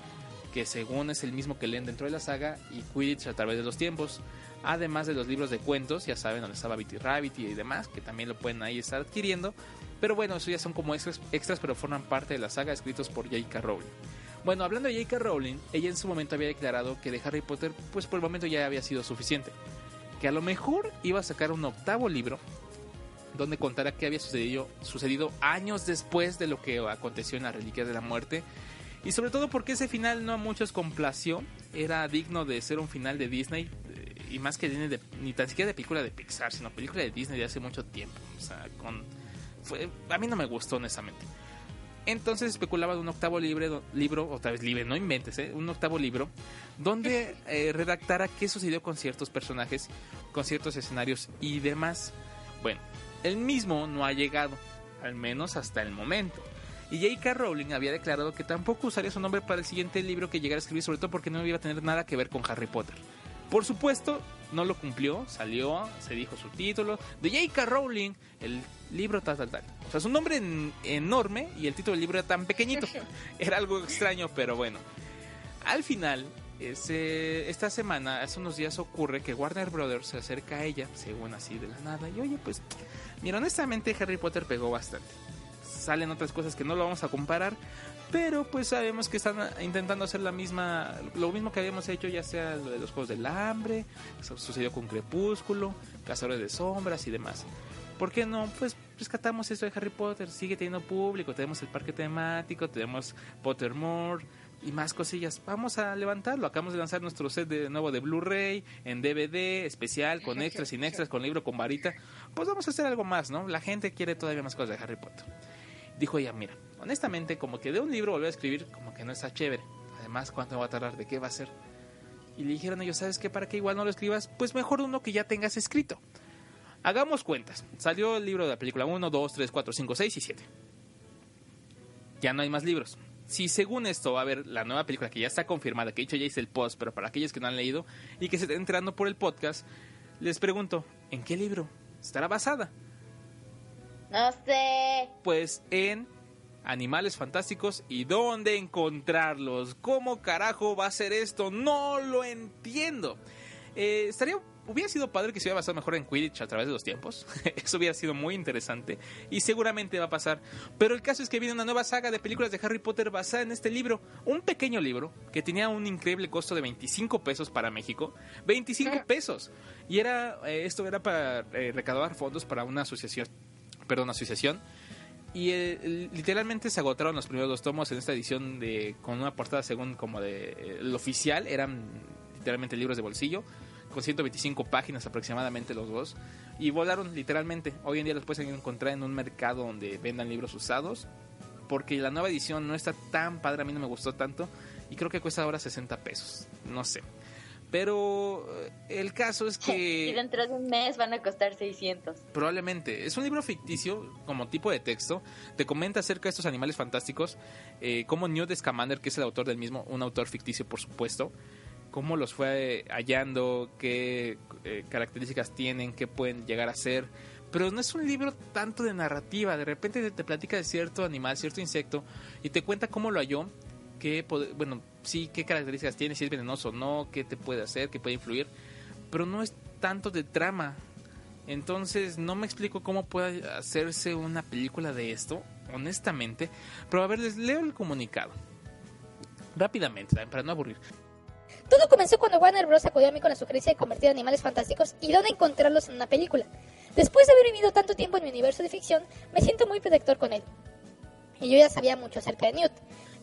que según es el mismo que leen dentro de la saga, y Quidditch a través de los tiempos, además de los libros de cuentos, ya saben, donde estaba Bitty Rabbit y demás, que también lo pueden ahí estar adquiriendo. Pero bueno, eso ya son como extras, extras pero forman parte de la saga escritos por J.K. Rowling. Bueno, hablando de J.K. Rowling, ella en su momento había declarado que de Harry Potter, pues por el momento ya había sido suficiente. Que a lo mejor iba a sacar un octavo libro donde contará qué había sucedido, sucedido años después de lo que aconteció en las Reliquias de la Muerte. Y sobre todo porque ese final no a muchos complació, era digno de ser un final de Disney, eh, y más que de- ni tan siquiera de película de Pixar, sino película de Disney de hace mucho tiempo. O sea, con, fue, a mí no me gustó honestamente. Entonces especulaba de un octavo libre, libro, otra vez libre, no inventes, ¿eh? un octavo libro, donde eh, redactara qué sucedió con ciertos personajes, con ciertos escenarios y demás. Bueno, el mismo no ha llegado, al menos hasta el momento. Y J.K. Rowling había declarado que tampoco usaría su nombre para el siguiente libro que llegara a escribir, sobre todo porque no iba a tener nada que ver con Harry Potter. Por supuesto, no lo cumplió, salió, se dijo su título, de J.K. Rowling, el libro tal, tal, tal. O sea, es un nombre en- enorme y el título del libro era tan pequeñito. Era algo extraño, pero bueno. Al final, ese- esta semana, hace unos días ocurre que Warner Brothers se acerca a ella, según así de la nada, y oye, pues, mira, honestamente Harry Potter pegó bastante. Salen otras cosas que no lo vamos a comparar, pero pues sabemos que están intentando hacer la misma, lo mismo que habíamos hecho, ya sea lo de los Juegos del Hambre, eso sucedió con Crepúsculo, Cazadores de Sombras y demás. ¿Por qué no? Pues rescatamos esto de Harry Potter, sigue teniendo público, tenemos el parque temático, tenemos Pottermore y más cosillas. Vamos a levantarlo. Acabamos de lanzar nuestro set de nuevo de Blu-ray, en DVD, especial, con extras, sin extras, con libro, con varita. Pues vamos a hacer algo más, ¿no? La gente quiere todavía más cosas de Harry Potter. Dijo ella, mira, honestamente, como que de un libro volver a escribir, como que no está chévere. Además, ¿cuánto va a tardar? ¿De qué va a ser? Y le dijeron ellos, ¿sabes qué? ¿Para qué igual no lo escribas? Pues mejor uno que ya tengas escrito. Hagamos cuentas. Salió el libro de la película 1, 2, 3, 4, 5, 6 y 7. Ya no hay más libros. Si según esto va a haber la nueva película que ya está confirmada, que he dicho ya hice el post, pero para aquellos que no han leído y que se estén enterando por el podcast, les pregunto, ¿en qué libro estará basada? No sé. Pues en Animales Fantásticos y dónde encontrarlos. ¿Cómo carajo va a ser esto? No lo entiendo. Eh, estaría hubiera sido padre que se hubiera basado mejor en Quidditch a través de los tiempos. Eso hubiera sido muy interesante y seguramente va a pasar. Pero el caso es que viene una nueva saga de películas de Harry Potter basada en este libro, un pequeño libro que tenía un increíble costo de 25 pesos para México, 25 pesos. Y era eh, esto era para eh, recaudar fondos para una asociación, perdón, asociación y eh, literalmente se agotaron los primeros dos tomos en esta edición de con una portada según como de eh, el oficial eran literalmente libros de bolsillo con 125 páginas aproximadamente los dos y volaron literalmente. Hoy en día los puedes encontrar en un mercado donde vendan libros usados porque la nueva edición no está tan padre a mí no me gustó tanto y creo que cuesta ahora 60 pesos no sé Pero eh, el caso es Y que dentro de un mes van a costar 600. probablemente es un libro ficticio como tipo de texto. Te comenta acerca de estos animales fantásticos, eh, como Newt Scamander, que es el autor del mismo, un autor ficticio por supuesto, cómo los fue hallando, qué eh, características tienen, qué pueden llegar a ser. Pero no es un libro tanto de narrativa. De repente te, te platica de cierto animal, cierto insecto, y te cuenta cómo lo halló, qué, pod- bueno, sí, qué características tiene, si es venenoso o no, qué te puede hacer, qué puede influir. Pero no es tanto de trama. Entonces no me explico cómo puede hacerse una película de esto, honestamente. Pero a ver, les leo el comunicado. Rápidamente, para no aburrir. Todo comenzó cuando Warner Bros. acudió a mí con la sugerencia de convertir animales fantásticos y dónde encontrarlos en una película. Después de haber vivido tanto tiempo en mi universo de ficción, me siento muy protector con él. Y yo ya sabía mucho acerca de Newt.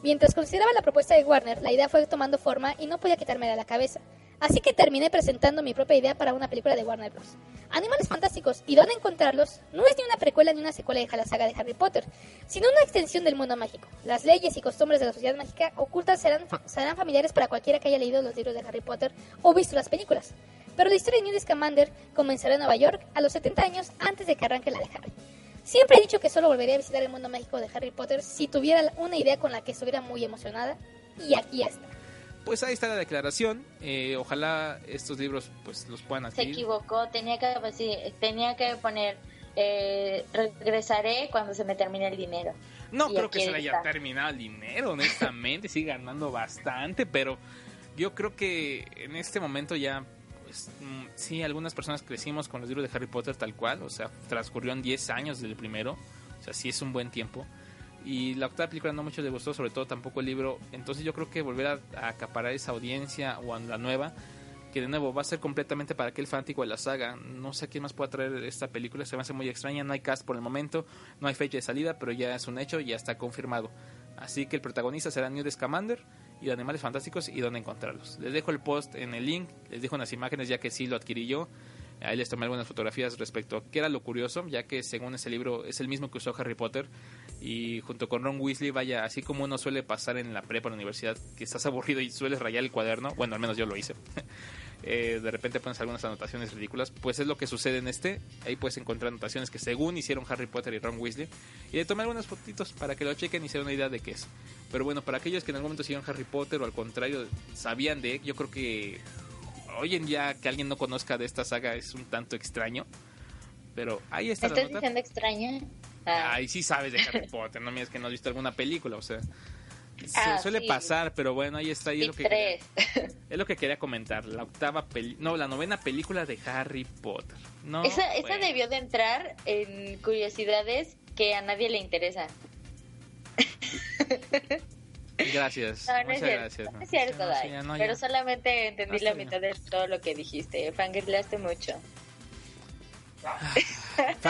Mientras consideraba la propuesta de Warner, la idea fue tomando forma y no podía quitarme de la cabeza. Así que terminé presentando mi propia idea para una película de Warner Bros. Animales Fantásticos y dónde encontrarlos no es ni una precuela ni una secuela de la saga de Harry Potter, sino una extensión del mundo mágico. Las leyes y costumbres de la sociedad mágica ocultas serán, serán familiares para cualquiera que haya leído los libros de Harry Potter o visto las películas. Pero la historia de Newt Scamander comenzará en Nueva York a los 70 años antes de que arranque la de Harry. Siempre he dicho que solo volvería a visitar el mundo mágico de Harry Potter si tuviera una idea con la que estuviera muy emocionada. Y aquí está. Pues ahí está la declaración. Eh, ojalá estos libros pues los puedan Se adquirir. equivocó, tenía que, pues, sí, tenía que poner, eh, regresaré cuando se me termine el dinero. No Y creo que se le haya está. terminado el dinero, honestamente. sigue ganando bastante, pero yo creo que en este momento ya, pues mm, sí, algunas personas crecimos con los libros de Harry Potter tal cual. O sea, transcurrieron 10 años del primero. O sea, sí es un buen tiempo. Y la octava película no mucho le gustó, sobre todo tampoco el libro. Entonces yo creo que volver a, a acaparar esa audiencia o a la nueva, que de nuevo va a ser completamente para aquel fanático de la saga. No sé quién más pueda traer esta película, se me hace muy extraña. No hay cast por el momento, no hay fecha de salida, pero ya es un hecho ya está confirmado. Así que el protagonista será Newt Scamander y de Animales Fantásticos y dónde encontrarlos. Les dejo el post en el link, les dejo unas imágenes ya que sí lo adquirí yo. Ahí les tomé algunas fotografías respecto a qué era lo curioso, ya que según ese libro es el mismo que usó Harry Potter y junto con Ron Weasley, vaya, así como uno suele pasar en la prepa, en la universidad, que estás aburrido y sueles rayar el cuaderno, bueno, al menos yo lo hice. Eh, de repente pones algunas anotaciones ridículas, pues es lo que sucede en este. Ahí puedes encontrar anotaciones que según hicieron Harry Potter y Ron Weasley. Y le tomé algunas fotitos para que lo chequen y se den una idea de qué es. Pero bueno, para aquellos que en algún momento siguieron Harry Potter o al contrario sabían de, yo creo que hoy en día que alguien no conozca de esta saga es un tanto extraño. Pero ahí está la ¿Estás nota. diciendo extraña? Ah, Ay, sí sabes de Harry Potter, no miras que no has visto alguna película, o sea. Se Ah, suele sí. pasar, pero bueno, ahí está. Y es, lo que quería, es lo que quería comentar. La octava peli no, la novena película de Harry Potter. No, esa debió de entrar en curiosidades que a nadie le interesan. Gracias, No, no es muchas gracias. no es cierto, No, sí, Dai. ya no, pero ya. solamente entendí la mitad de todo lo que dijiste. Fangirleaste mucho.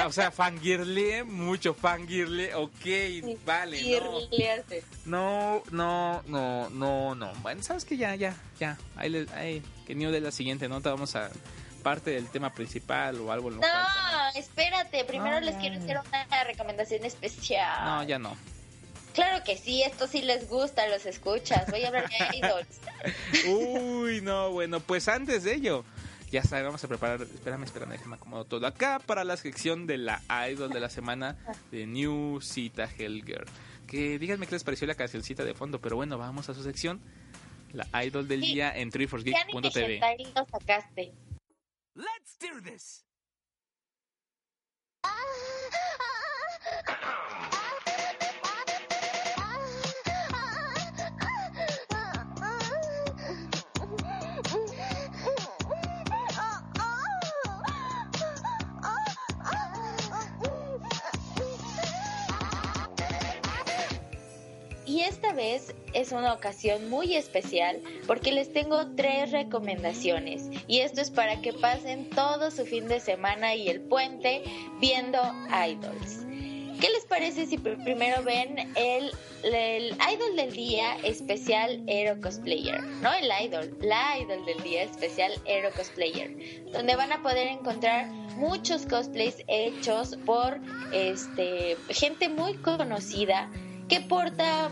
O sea, fangirle, mucho fangirle, ok, vale, no. No, no, no, no, no. Bueno, sabes que ya, ya, ya. Ahí, le, ahí que ni de la siguiente nota vamos a parte del tema principal o algo. en lo cual también- No, espérate. Primero No, les quiero hacer una recomendación especial. No, ya no. Claro que sí, esto sí les gusta, los escuchas. Voy a hablar de idols. Uy, no, bueno, pues antes de ello, ya sabes, vamos a preparar. Espérame, espérame, déjame acomodo todo acá para la sección de la Idol de la semana de New Cita Hellgirl. Que díganme qué les pareció la cancioncita de fondo, pero bueno, vamos a su sección. La Idol del Sí. día en ¿Qué anime 3forgeek.tv. hentai lo sacaste? Let's do this. Y esta vez es una ocasión muy especial porque les tengo tres recomendaciones. Y esto es para que pasen todo su fin de semana y el puente viendo idols. ¿Qué les parece si pr- primero ven el, el idol del día especial Hero Cosplayer? No el idol, la idol del día especial Hero Cosplayer, donde van a poder encontrar muchos cosplays hechos por este gente muy conocida que porta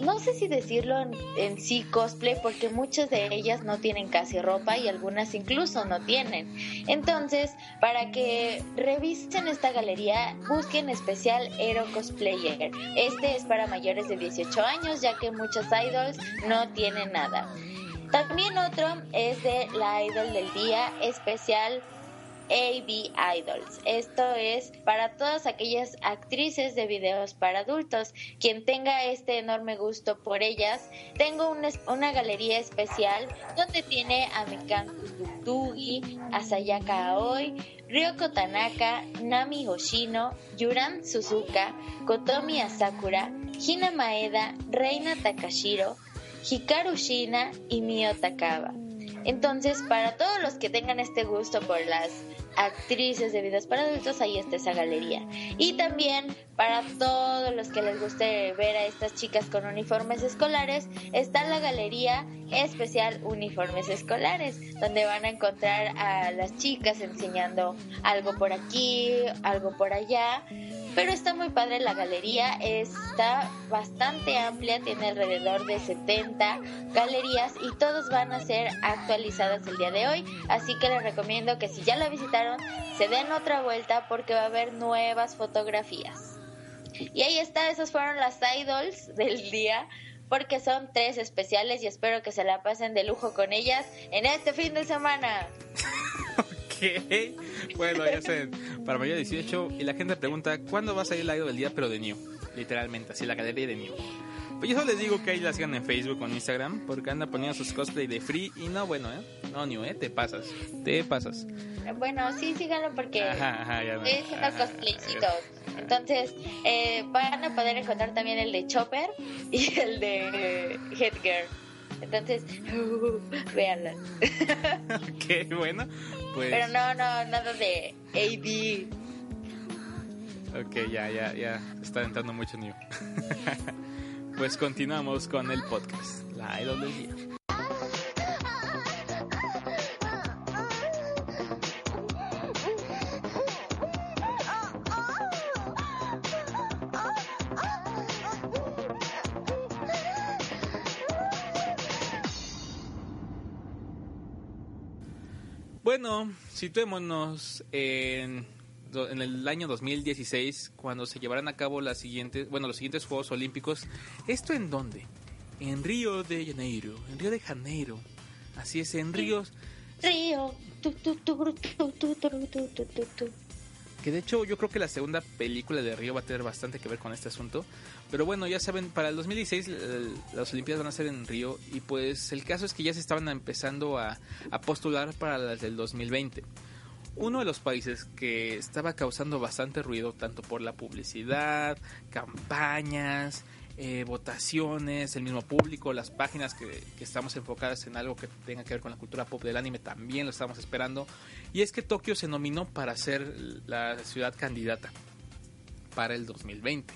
no sé si decirlo en, sí cosplay, porque muchas de ellas no tienen casi ropa y algunas incluso no tienen. Entonces, para que revisen esta galería, busquen especial Hero Cosplayer. Este es para mayores de 18 años, ya que muchos idols no tienen nada. También otro es de la Idol del Día especial AB Idols. Esto es para todas aquellas actrices de videos para adultos. Quien tenga este enorme gusto por ellas, tengo una, una galería especial donde tiene a Mikan Tugi, Asayaka Aoi, Ryoko Tanaka, Nami Hoshino, Yuran Suzuka, Kotomi Asakura, Hina Maeda, Reina Takashiro, Hikaru Shina y Mio Takaba. Entonces, para todos los que tengan este gusto por las actrices de videos para adultos, ahí está esa galería. Y también para todos los que les guste ver a estas chicas con uniformes escolares, está la galería especial Uniformes Escolares, donde van a encontrar a las chicas enseñando algo por aquí, algo por allá. Pero está muy padre la galería, está bastante amplia, tiene alrededor de 70 galerías y todos van a ser actualizadas el día de hoy. Así que les recomiendo que si ya la visitaron, se den otra vuelta porque va a haber nuevas fotografías. Y ahí está, esas fueron las idols del día, porque son tres especiales y espero que se la pasen de lujo con ellas en este fin de semana. Ok. Bueno, ya sé, para mayo 18. Y la gente pregunta, ¿cuándo va a salir la idol del día, pero de New? Literalmente, así la galería de New. Pues yo solo les digo que ahí la sigan en Facebook o en Instagram, porque anda poniendo sus cosplay de free. Y no, bueno, ¿eh? No, New, ¿eh? Te pasas. Te pasas. Bueno, sí, síganlo porque Ajá, ajá, ya no. es haciendo Ajá, cosplaycitos. Entonces, eh, van a poder encontrar también el de Chopper y el de Headgear. Entonces, véanlo. Qué bueno. Pues. Pero no, no, nada de AB. Ok, ya, ya, ya. Está entrando mucho New. pues continuamos con el podcast. La idol del día. Bueno, situémonos en, en el año 2016, cuando se llevarán a cabo las siguientes, bueno, los siguientes Juegos Olímpicos. ¿Esto en dónde? En Río de Janeiro, en Río de Janeiro. Así es, en Río, Río. Que de hecho yo creo que la segunda película de Río va a tener bastante que ver con este asunto. Pero bueno, ya saben, para el 2016 el- las Olimpiadas van a ser en Río y pues el caso es que ya se estaban empezando a, a postular para las del 2020. Uno de los países que estaba causando bastante ruido, tanto por la publicidad, campañas, eh, votaciones, el mismo público, las páginas que, estamos enfocadas en algo que tenga que ver con la cultura pop del anime, también lo estamos esperando. Y es que Tokio se nominó para ser la ciudad candidata para el 2020.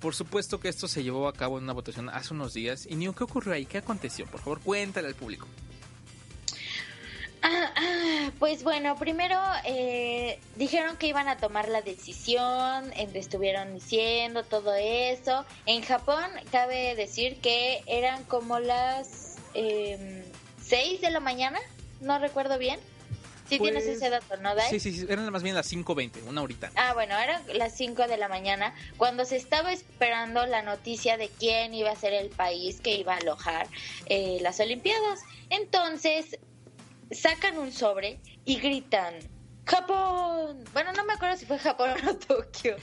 Por supuesto que esto se llevó a cabo en una votación hace unos días. ¿Y Nio, qué ocurrió ahí? ¿Qué aconteció? Por favor, cuéntale al público. Ah, ah, pues bueno, primero eh, dijeron que iban a tomar la decisión, eh, estuvieron diciendo todo eso. En Japón cabe decir que eran como las eh, 6 de la mañana, no recuerdo bien. Si Pues, tienes ese dato, ¿no, Dai? Sí, sí, sí, eran más bien las 5.20, una horita. Ah, bueno, eran las 5 de la mañana cuando se estaba esperando la noticia de quién iba a ser el país que iba a alojar eh, las Olimpiadas. Entonces, sacan un sobre y gritan, Japón. Bueno, no me acuerdo si fue Japón o Tokio.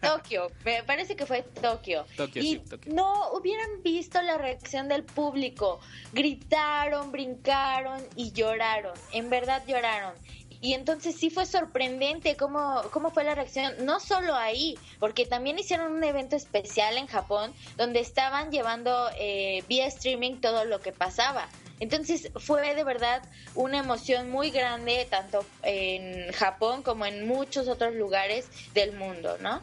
Tokio, me parece que fue Tokio. Tokio, y sí, Tokio. no hubieran visto la reacción del público. Gritaron, brincaron y lloraron. En verdad lloraron. Y entonces sí fue sorprendente cómo, cómo fue la reacción, no solo ahí, porque también hicieron un evento especial en Japón donde estaban llevando eh, vía streaming todo lo que pasaba. Entonces fue de verdad una emoción muy grande, tanto en Japón como en muchos otros lugares del mundo, ¿no?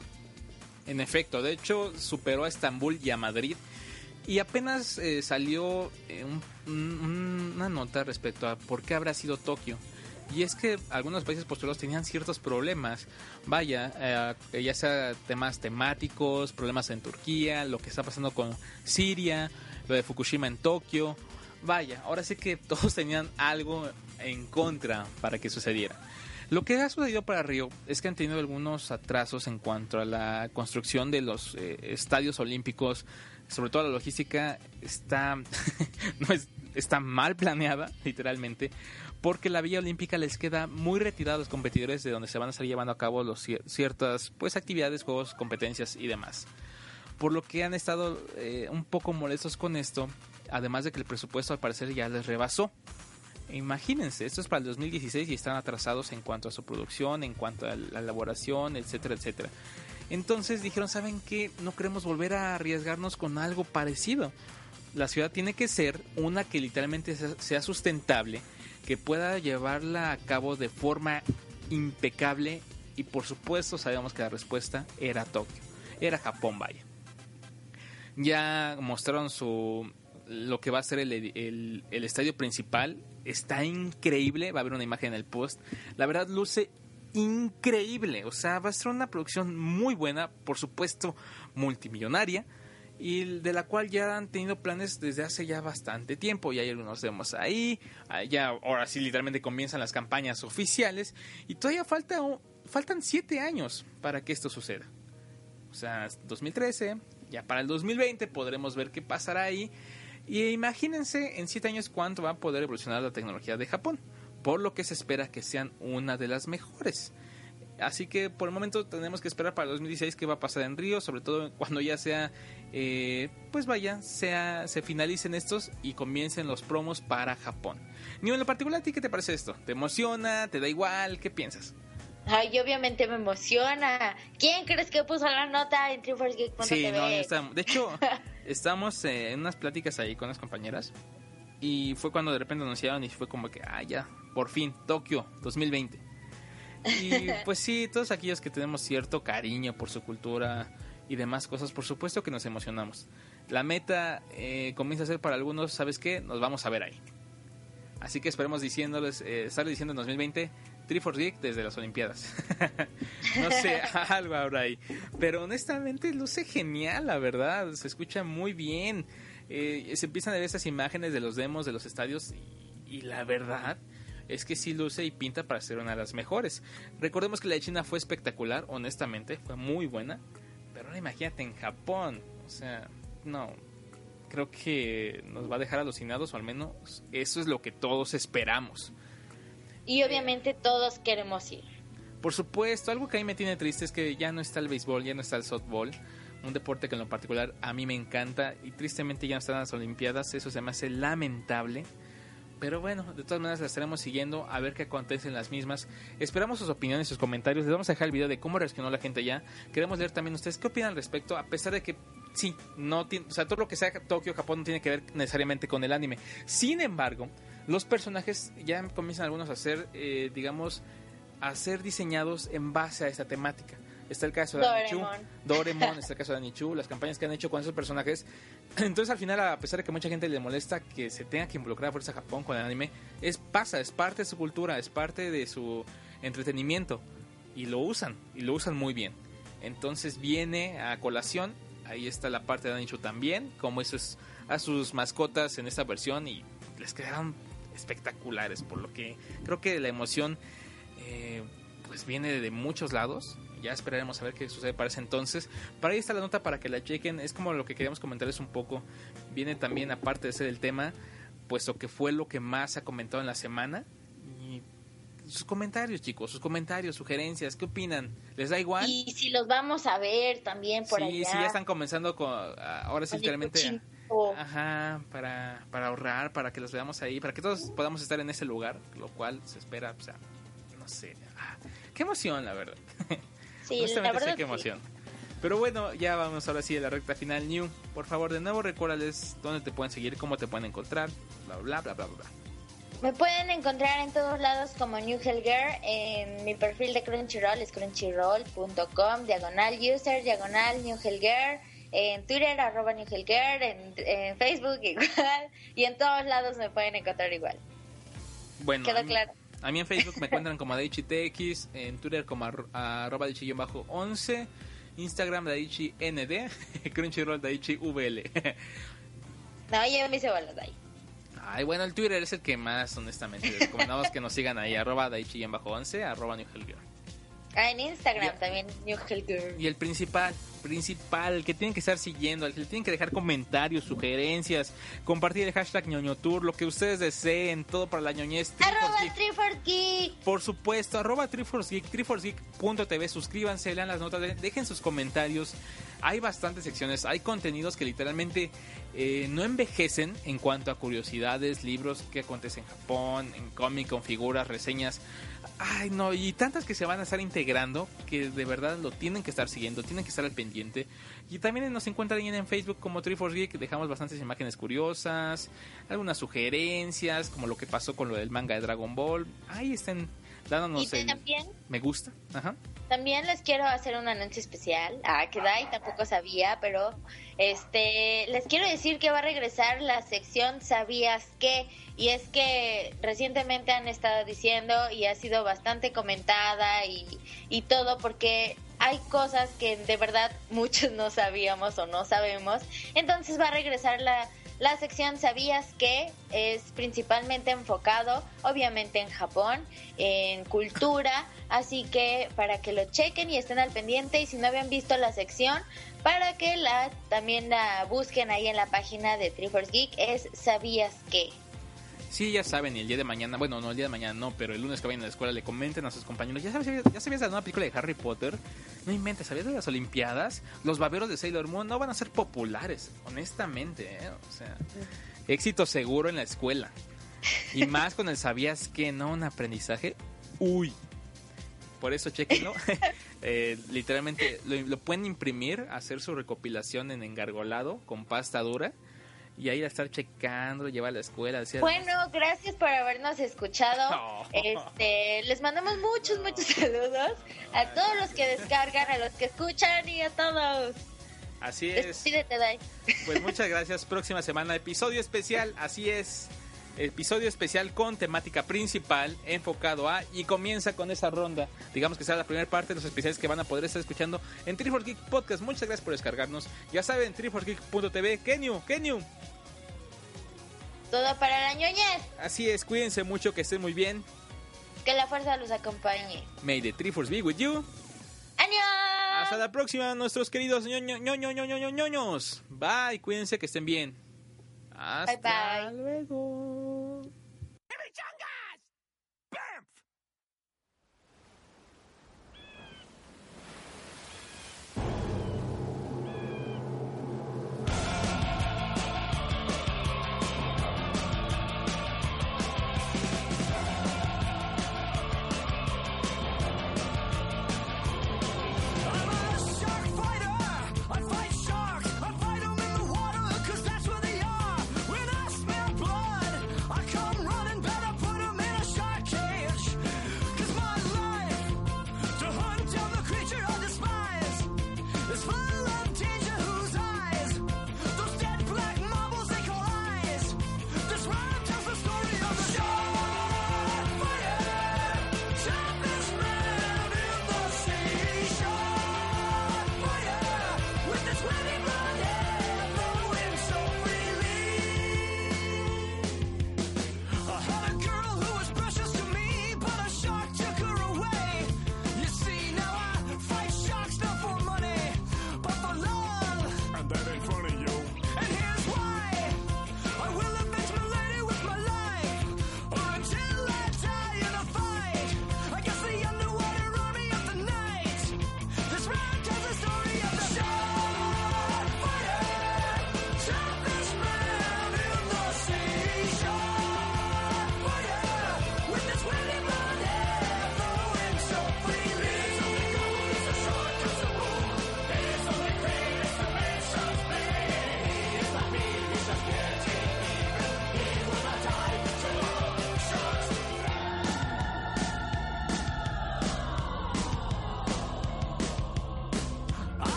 En efecto, de hecho superó a Estambul y a Madrid. Y apenas eh, salió eh, un- un- una nota respecto a por qué habrá sido Tokio. Y es que algunos países postulados tenían ciertos problemas, vaya, eh, ya sea temas temáticos, problemas en Turquía, lo que está pasando con Siria, lo de Fukushima en Tokio. Vaya, ahora sí que todos tenían algo en contra para que sucediera. Lo que ha sucedido para Río es que han tenido algunos atrasos en cuanto a la construcción de los eh, estadios olímpicos, sobre todo la logística está, no es- está mal planeada, literalmente, porque la vía olímpica les queda muy retirada a los competidores de donde se van a estar llevando a cabo los, cier- ciertas pues, actividades, juegos, competencias y demás. Por lo que han estado eh, un poco molestos con esto, además de que el presupuesto al parecer ya les rebasó. Imagínense, esto es para el 2016 y están atrasados en cuanto a su producción, en cuanto a la elaboración, etcétera, etcétera. Entonces dijeron, ¿saben qué? No queremos volver a arriesgarnos con algo parecido. La ciudad tiene que ser una que literalmente sea- sustentable, que pueda llevarla a cabo de forma impecable y por supuesto sabemos que la respuesta era Tokio, era Japón, vaya. Ya mostraron su lo que va a ser el, el- estadio principal. Está increíble. Va a haber una imagen en el post. La verdad luce increíble. O sea, va a ser una producción muy buena. Por supuesto, multimillonaria. Y de la cual ya han tenido planes desde hace ya bastante tiempo. Y hay algunos demos ahí. Ah, Ya ahora sí, literalmente comienzan las campañas oficiales. Y todavía falta, faltan siete años para que esto suceda. O sea, 2013, ya para el 2020 podremos ver qué pasará ahí. Y imagínense en 7 años cuánto va a poder evolucionar la tecnología de Japón, por lo que se espera que sean una de las mejores. Así que por el momento tenemos que esperar para el 2016 qué va a pasar en Río, sobre todo cuando ya sea, eh, pues vaya, sea, se finalicen estos y comiencen los promos para Japón. Ni en lo particular, ¿a ti qué te parece esto? ¿Te emociona? ¿Te da igual? ¿Qué piensas? Ay, obviamente me emociona. ¿Quién crees que puso la nota en TreeForceGeek.tv? Sí, no, estamos. De hecho, estamos eh, en unas pláticas ahí con las compañeras. Y fue cuando de repente anunciaron y fue como que, ah, ya, por fin, Tokio 2020. Y pues sí, todos aquellos que tenemos cierto cariño por su cultura y demás cosas, por supuesto que nos emocionamos. La meta eh, comienza a ser para algunos, ¿sabes qué? Nos vamos a ver ahí. Así que esperemos diciéndoles, eh, estarles diciendo en 2020, Triforce Geek desde las Olimpiadas. no sé, algo habrá ahí. Pero honestamente luce genial, la verdad. Se escucha muy bien. Eh, se empiezan a ver esas imágenes de los demos de los estadios y, y la verdad es que sí luce y pinta para ser una de las mejores. Recordemos que la de China fue espectacular, honestamente, fue muy buena. Pero ahora imagínate en Japón. O sea, no. Creo que nos va a dejar alucinados, o al menos eso es lo que todos esperamos. Y obviamente todos queremos ir. Por supuesto, algo que a mí me tiene triste es que ya no está el béisbol, ya no está el softball, un deporte que en lo particular a mí me encanta y tristemente ya no están las Olimpiadas, eso se me hace lamentable. Pero bueno, de todas maneras las estaremos siguiendo a ver qué acontece en las mismas. Esperamos sus opiniones, sus comentarios. Les vamos a dejar el video de cómo reaccionó la gente ya. Queremos leer también ustedes qué opinan al respecto, a pesar de que sí, no tiene, o sea, todo lo que sea Tokio, Japón no tiene que ver necesariamente con el anime. Sin embargo, los personajes ya comienzan algunos a ser, eh, digamos, a ser diseñados en base a esta temática. Está el caso de Anichu, Doraemon. Está el caso de Anichu, las campañas que han hecho con esos personajes. Entonces, al final, a pesar de que mucha gente le molesta que se tenga que involucrar a fuerza Japón con el anime, es pasa, es parte de su cultura, es parte de su entretenimiento y lo usan y lo usan muy bien. Entonces viene a colación, ahí está la parte de Anichu también, como eso es a sus mascotas en esta versión y les quedaron espectaculares, por lo que creo que la emoción eh, pues viene de muchos lados. Ya esperaremos a ver qué sucede para ese entonces. Para ahí está la nota para que la chequen. Es como lo que queríamos comentarles un poco. Viene también, aparte de ser el tema, puesto que fue lo que más se ha comentado en la semana. Y sus comentarios, chicos, sus comentarios, sugerencias, ¿qué opinan? ¿Les da igual? Y si los vamos a ver también por sí, allá. sí, ya están comenzando con. Ahora sí, literalmente. Ajá, para, para ahorrar, para que los veamos ahí, para que todos podamos estar en ese lugar, lo cual se espera, o sea, no sé. ah, qué emoción, la verdad. Sí, la verdad sí, qué sí. emoción. Pero bueno, ya vamos ahora sí a la recta final. New, por favor, de nuevo recuérdales dónde te pueden seguir, cómo te pueden encontrar, bla, bla, bla, bla, bla. bla. Me pueden encontrar en todos lados como New Hell Girl. En mi perfil de Crunchyroll es crunchyroll.com, diagonal user, diagonal New Hell Girl. En Twitter, arroba New Girl. En, en Facebook igual. Y en todos lados me pueden encontrar igual. Bueno, ¿Quedó a mí- claro? A mí en Facebook me encuentran como DaichiTX, en Twitter como arro- arroba Daichi-11, Instagram DaichiND, Crunchyroll DaichiVL. No, yo me hice bolas ahí. Ay, bueno, el Twitter es el que más, honestamente, les recomendamos que nos sigan ahí, arroba Daichi-11, arroba New Girl. Ah, en Instagram también, New Hell Girl. Y el principal, principal, que tienen que estar siguiendo, que le tienen que dejar comentarios, sugerencias, compartir el hashtag ñoñotour, lo que ustedes deseen, todo para la ñoñez. Arroba Triforce Geek. Triforce Geek. Por supuesto, arroba TriforceGeek, triforcegeek.tv, suscríbanse, lean las notas, de- dejen sus comentarios. Hay bastantes secciones, hay contenidos que literalmente eh, no envejecen en cuanto a curiosidades, libros, qué acontece en Japón, en cómic, con figuras, reseñas. Ay, no, y tantas que se van a estar integrando que de verdad lo tienen que estar siguiendo, tienen que estar al pendiente. Y también nos encuentran en Facebook como Triforce Geek, dejamos bastantes imágenes curiosas, algunas sugerencias, como lo que pasó con lo del manga de Dragon Ball. Ahí estén dándonos Y el también, me gusta. Ajá. también les quiero hacer un anuncio especial. Ah, que Dai tampoco sabía, pero este les quiero decir que va a regresar la sección ¿Sabías qué? Y es que recientemente han estado diciendo y ha sido bastante comentada y, y todo porque hay cosas que de verdad muchos no sabíamos o no sabemos. Entonces va a regresar la, la sección ¿Sabías que? Es principalmente enfocado, obviamente, en Japón, en cultura. Así que para que lo chequen y estén al pendiente. Y si no habían visto la sección, para que la también la busquen ahí en la página de Triforce Geek, es ¿Sabías que? Sí, ya saben, y el día de mañana, bueno, no el día de mañana no, pero el lunes que vayan a la escuela le comenten a sus compañeros, ¿ya sabes, ya sabías de la nueva película de Harry Potter? No inventes, ¿sabías de las Olimpiadas? Los baberos de Sailor Moon no van a ser populares, honestamente, ¿eh? O sea, éxito seguro en la escuela. Y más con el sabías que no un aprendizaje. Uy. Por eso chequenlo. Eh, literalmente lo, lo pueden imprimir, hacer su recopilación en engargolado con pasta dura y ahí a estar checando, llevar a la escuela. Decir, Bueno, gracias por habernos escuchado. No. Este, les mandamos muchos, muchos saludos a todos los que descargan, a los que escuchan y a todos. Así es. Despídete, Dai. Pues muchas gracias. Próxima semana, episodio especial. Así es. Episodio especial con temática principal enfocado a y comienza con esa ronda. Digamos que será la primera parte de los especiales que van a poder estar escuchando en Triforce Geek Podcast. Muchas gracias por descargarnos. Ya saben, triforcegeek.tv. Kenyu, Kenyu. Todo para la ñoñez. Así es, cuídense mucho, que estén muy bien. Que la fuerza los acompañe. May the Triforce be with you. ¡Año! Hasta la próxima, nuestros queridos ñoño, ñoño, ñoño, ñoños. Bye, cuídense que estén bien. Hasta bye. luego.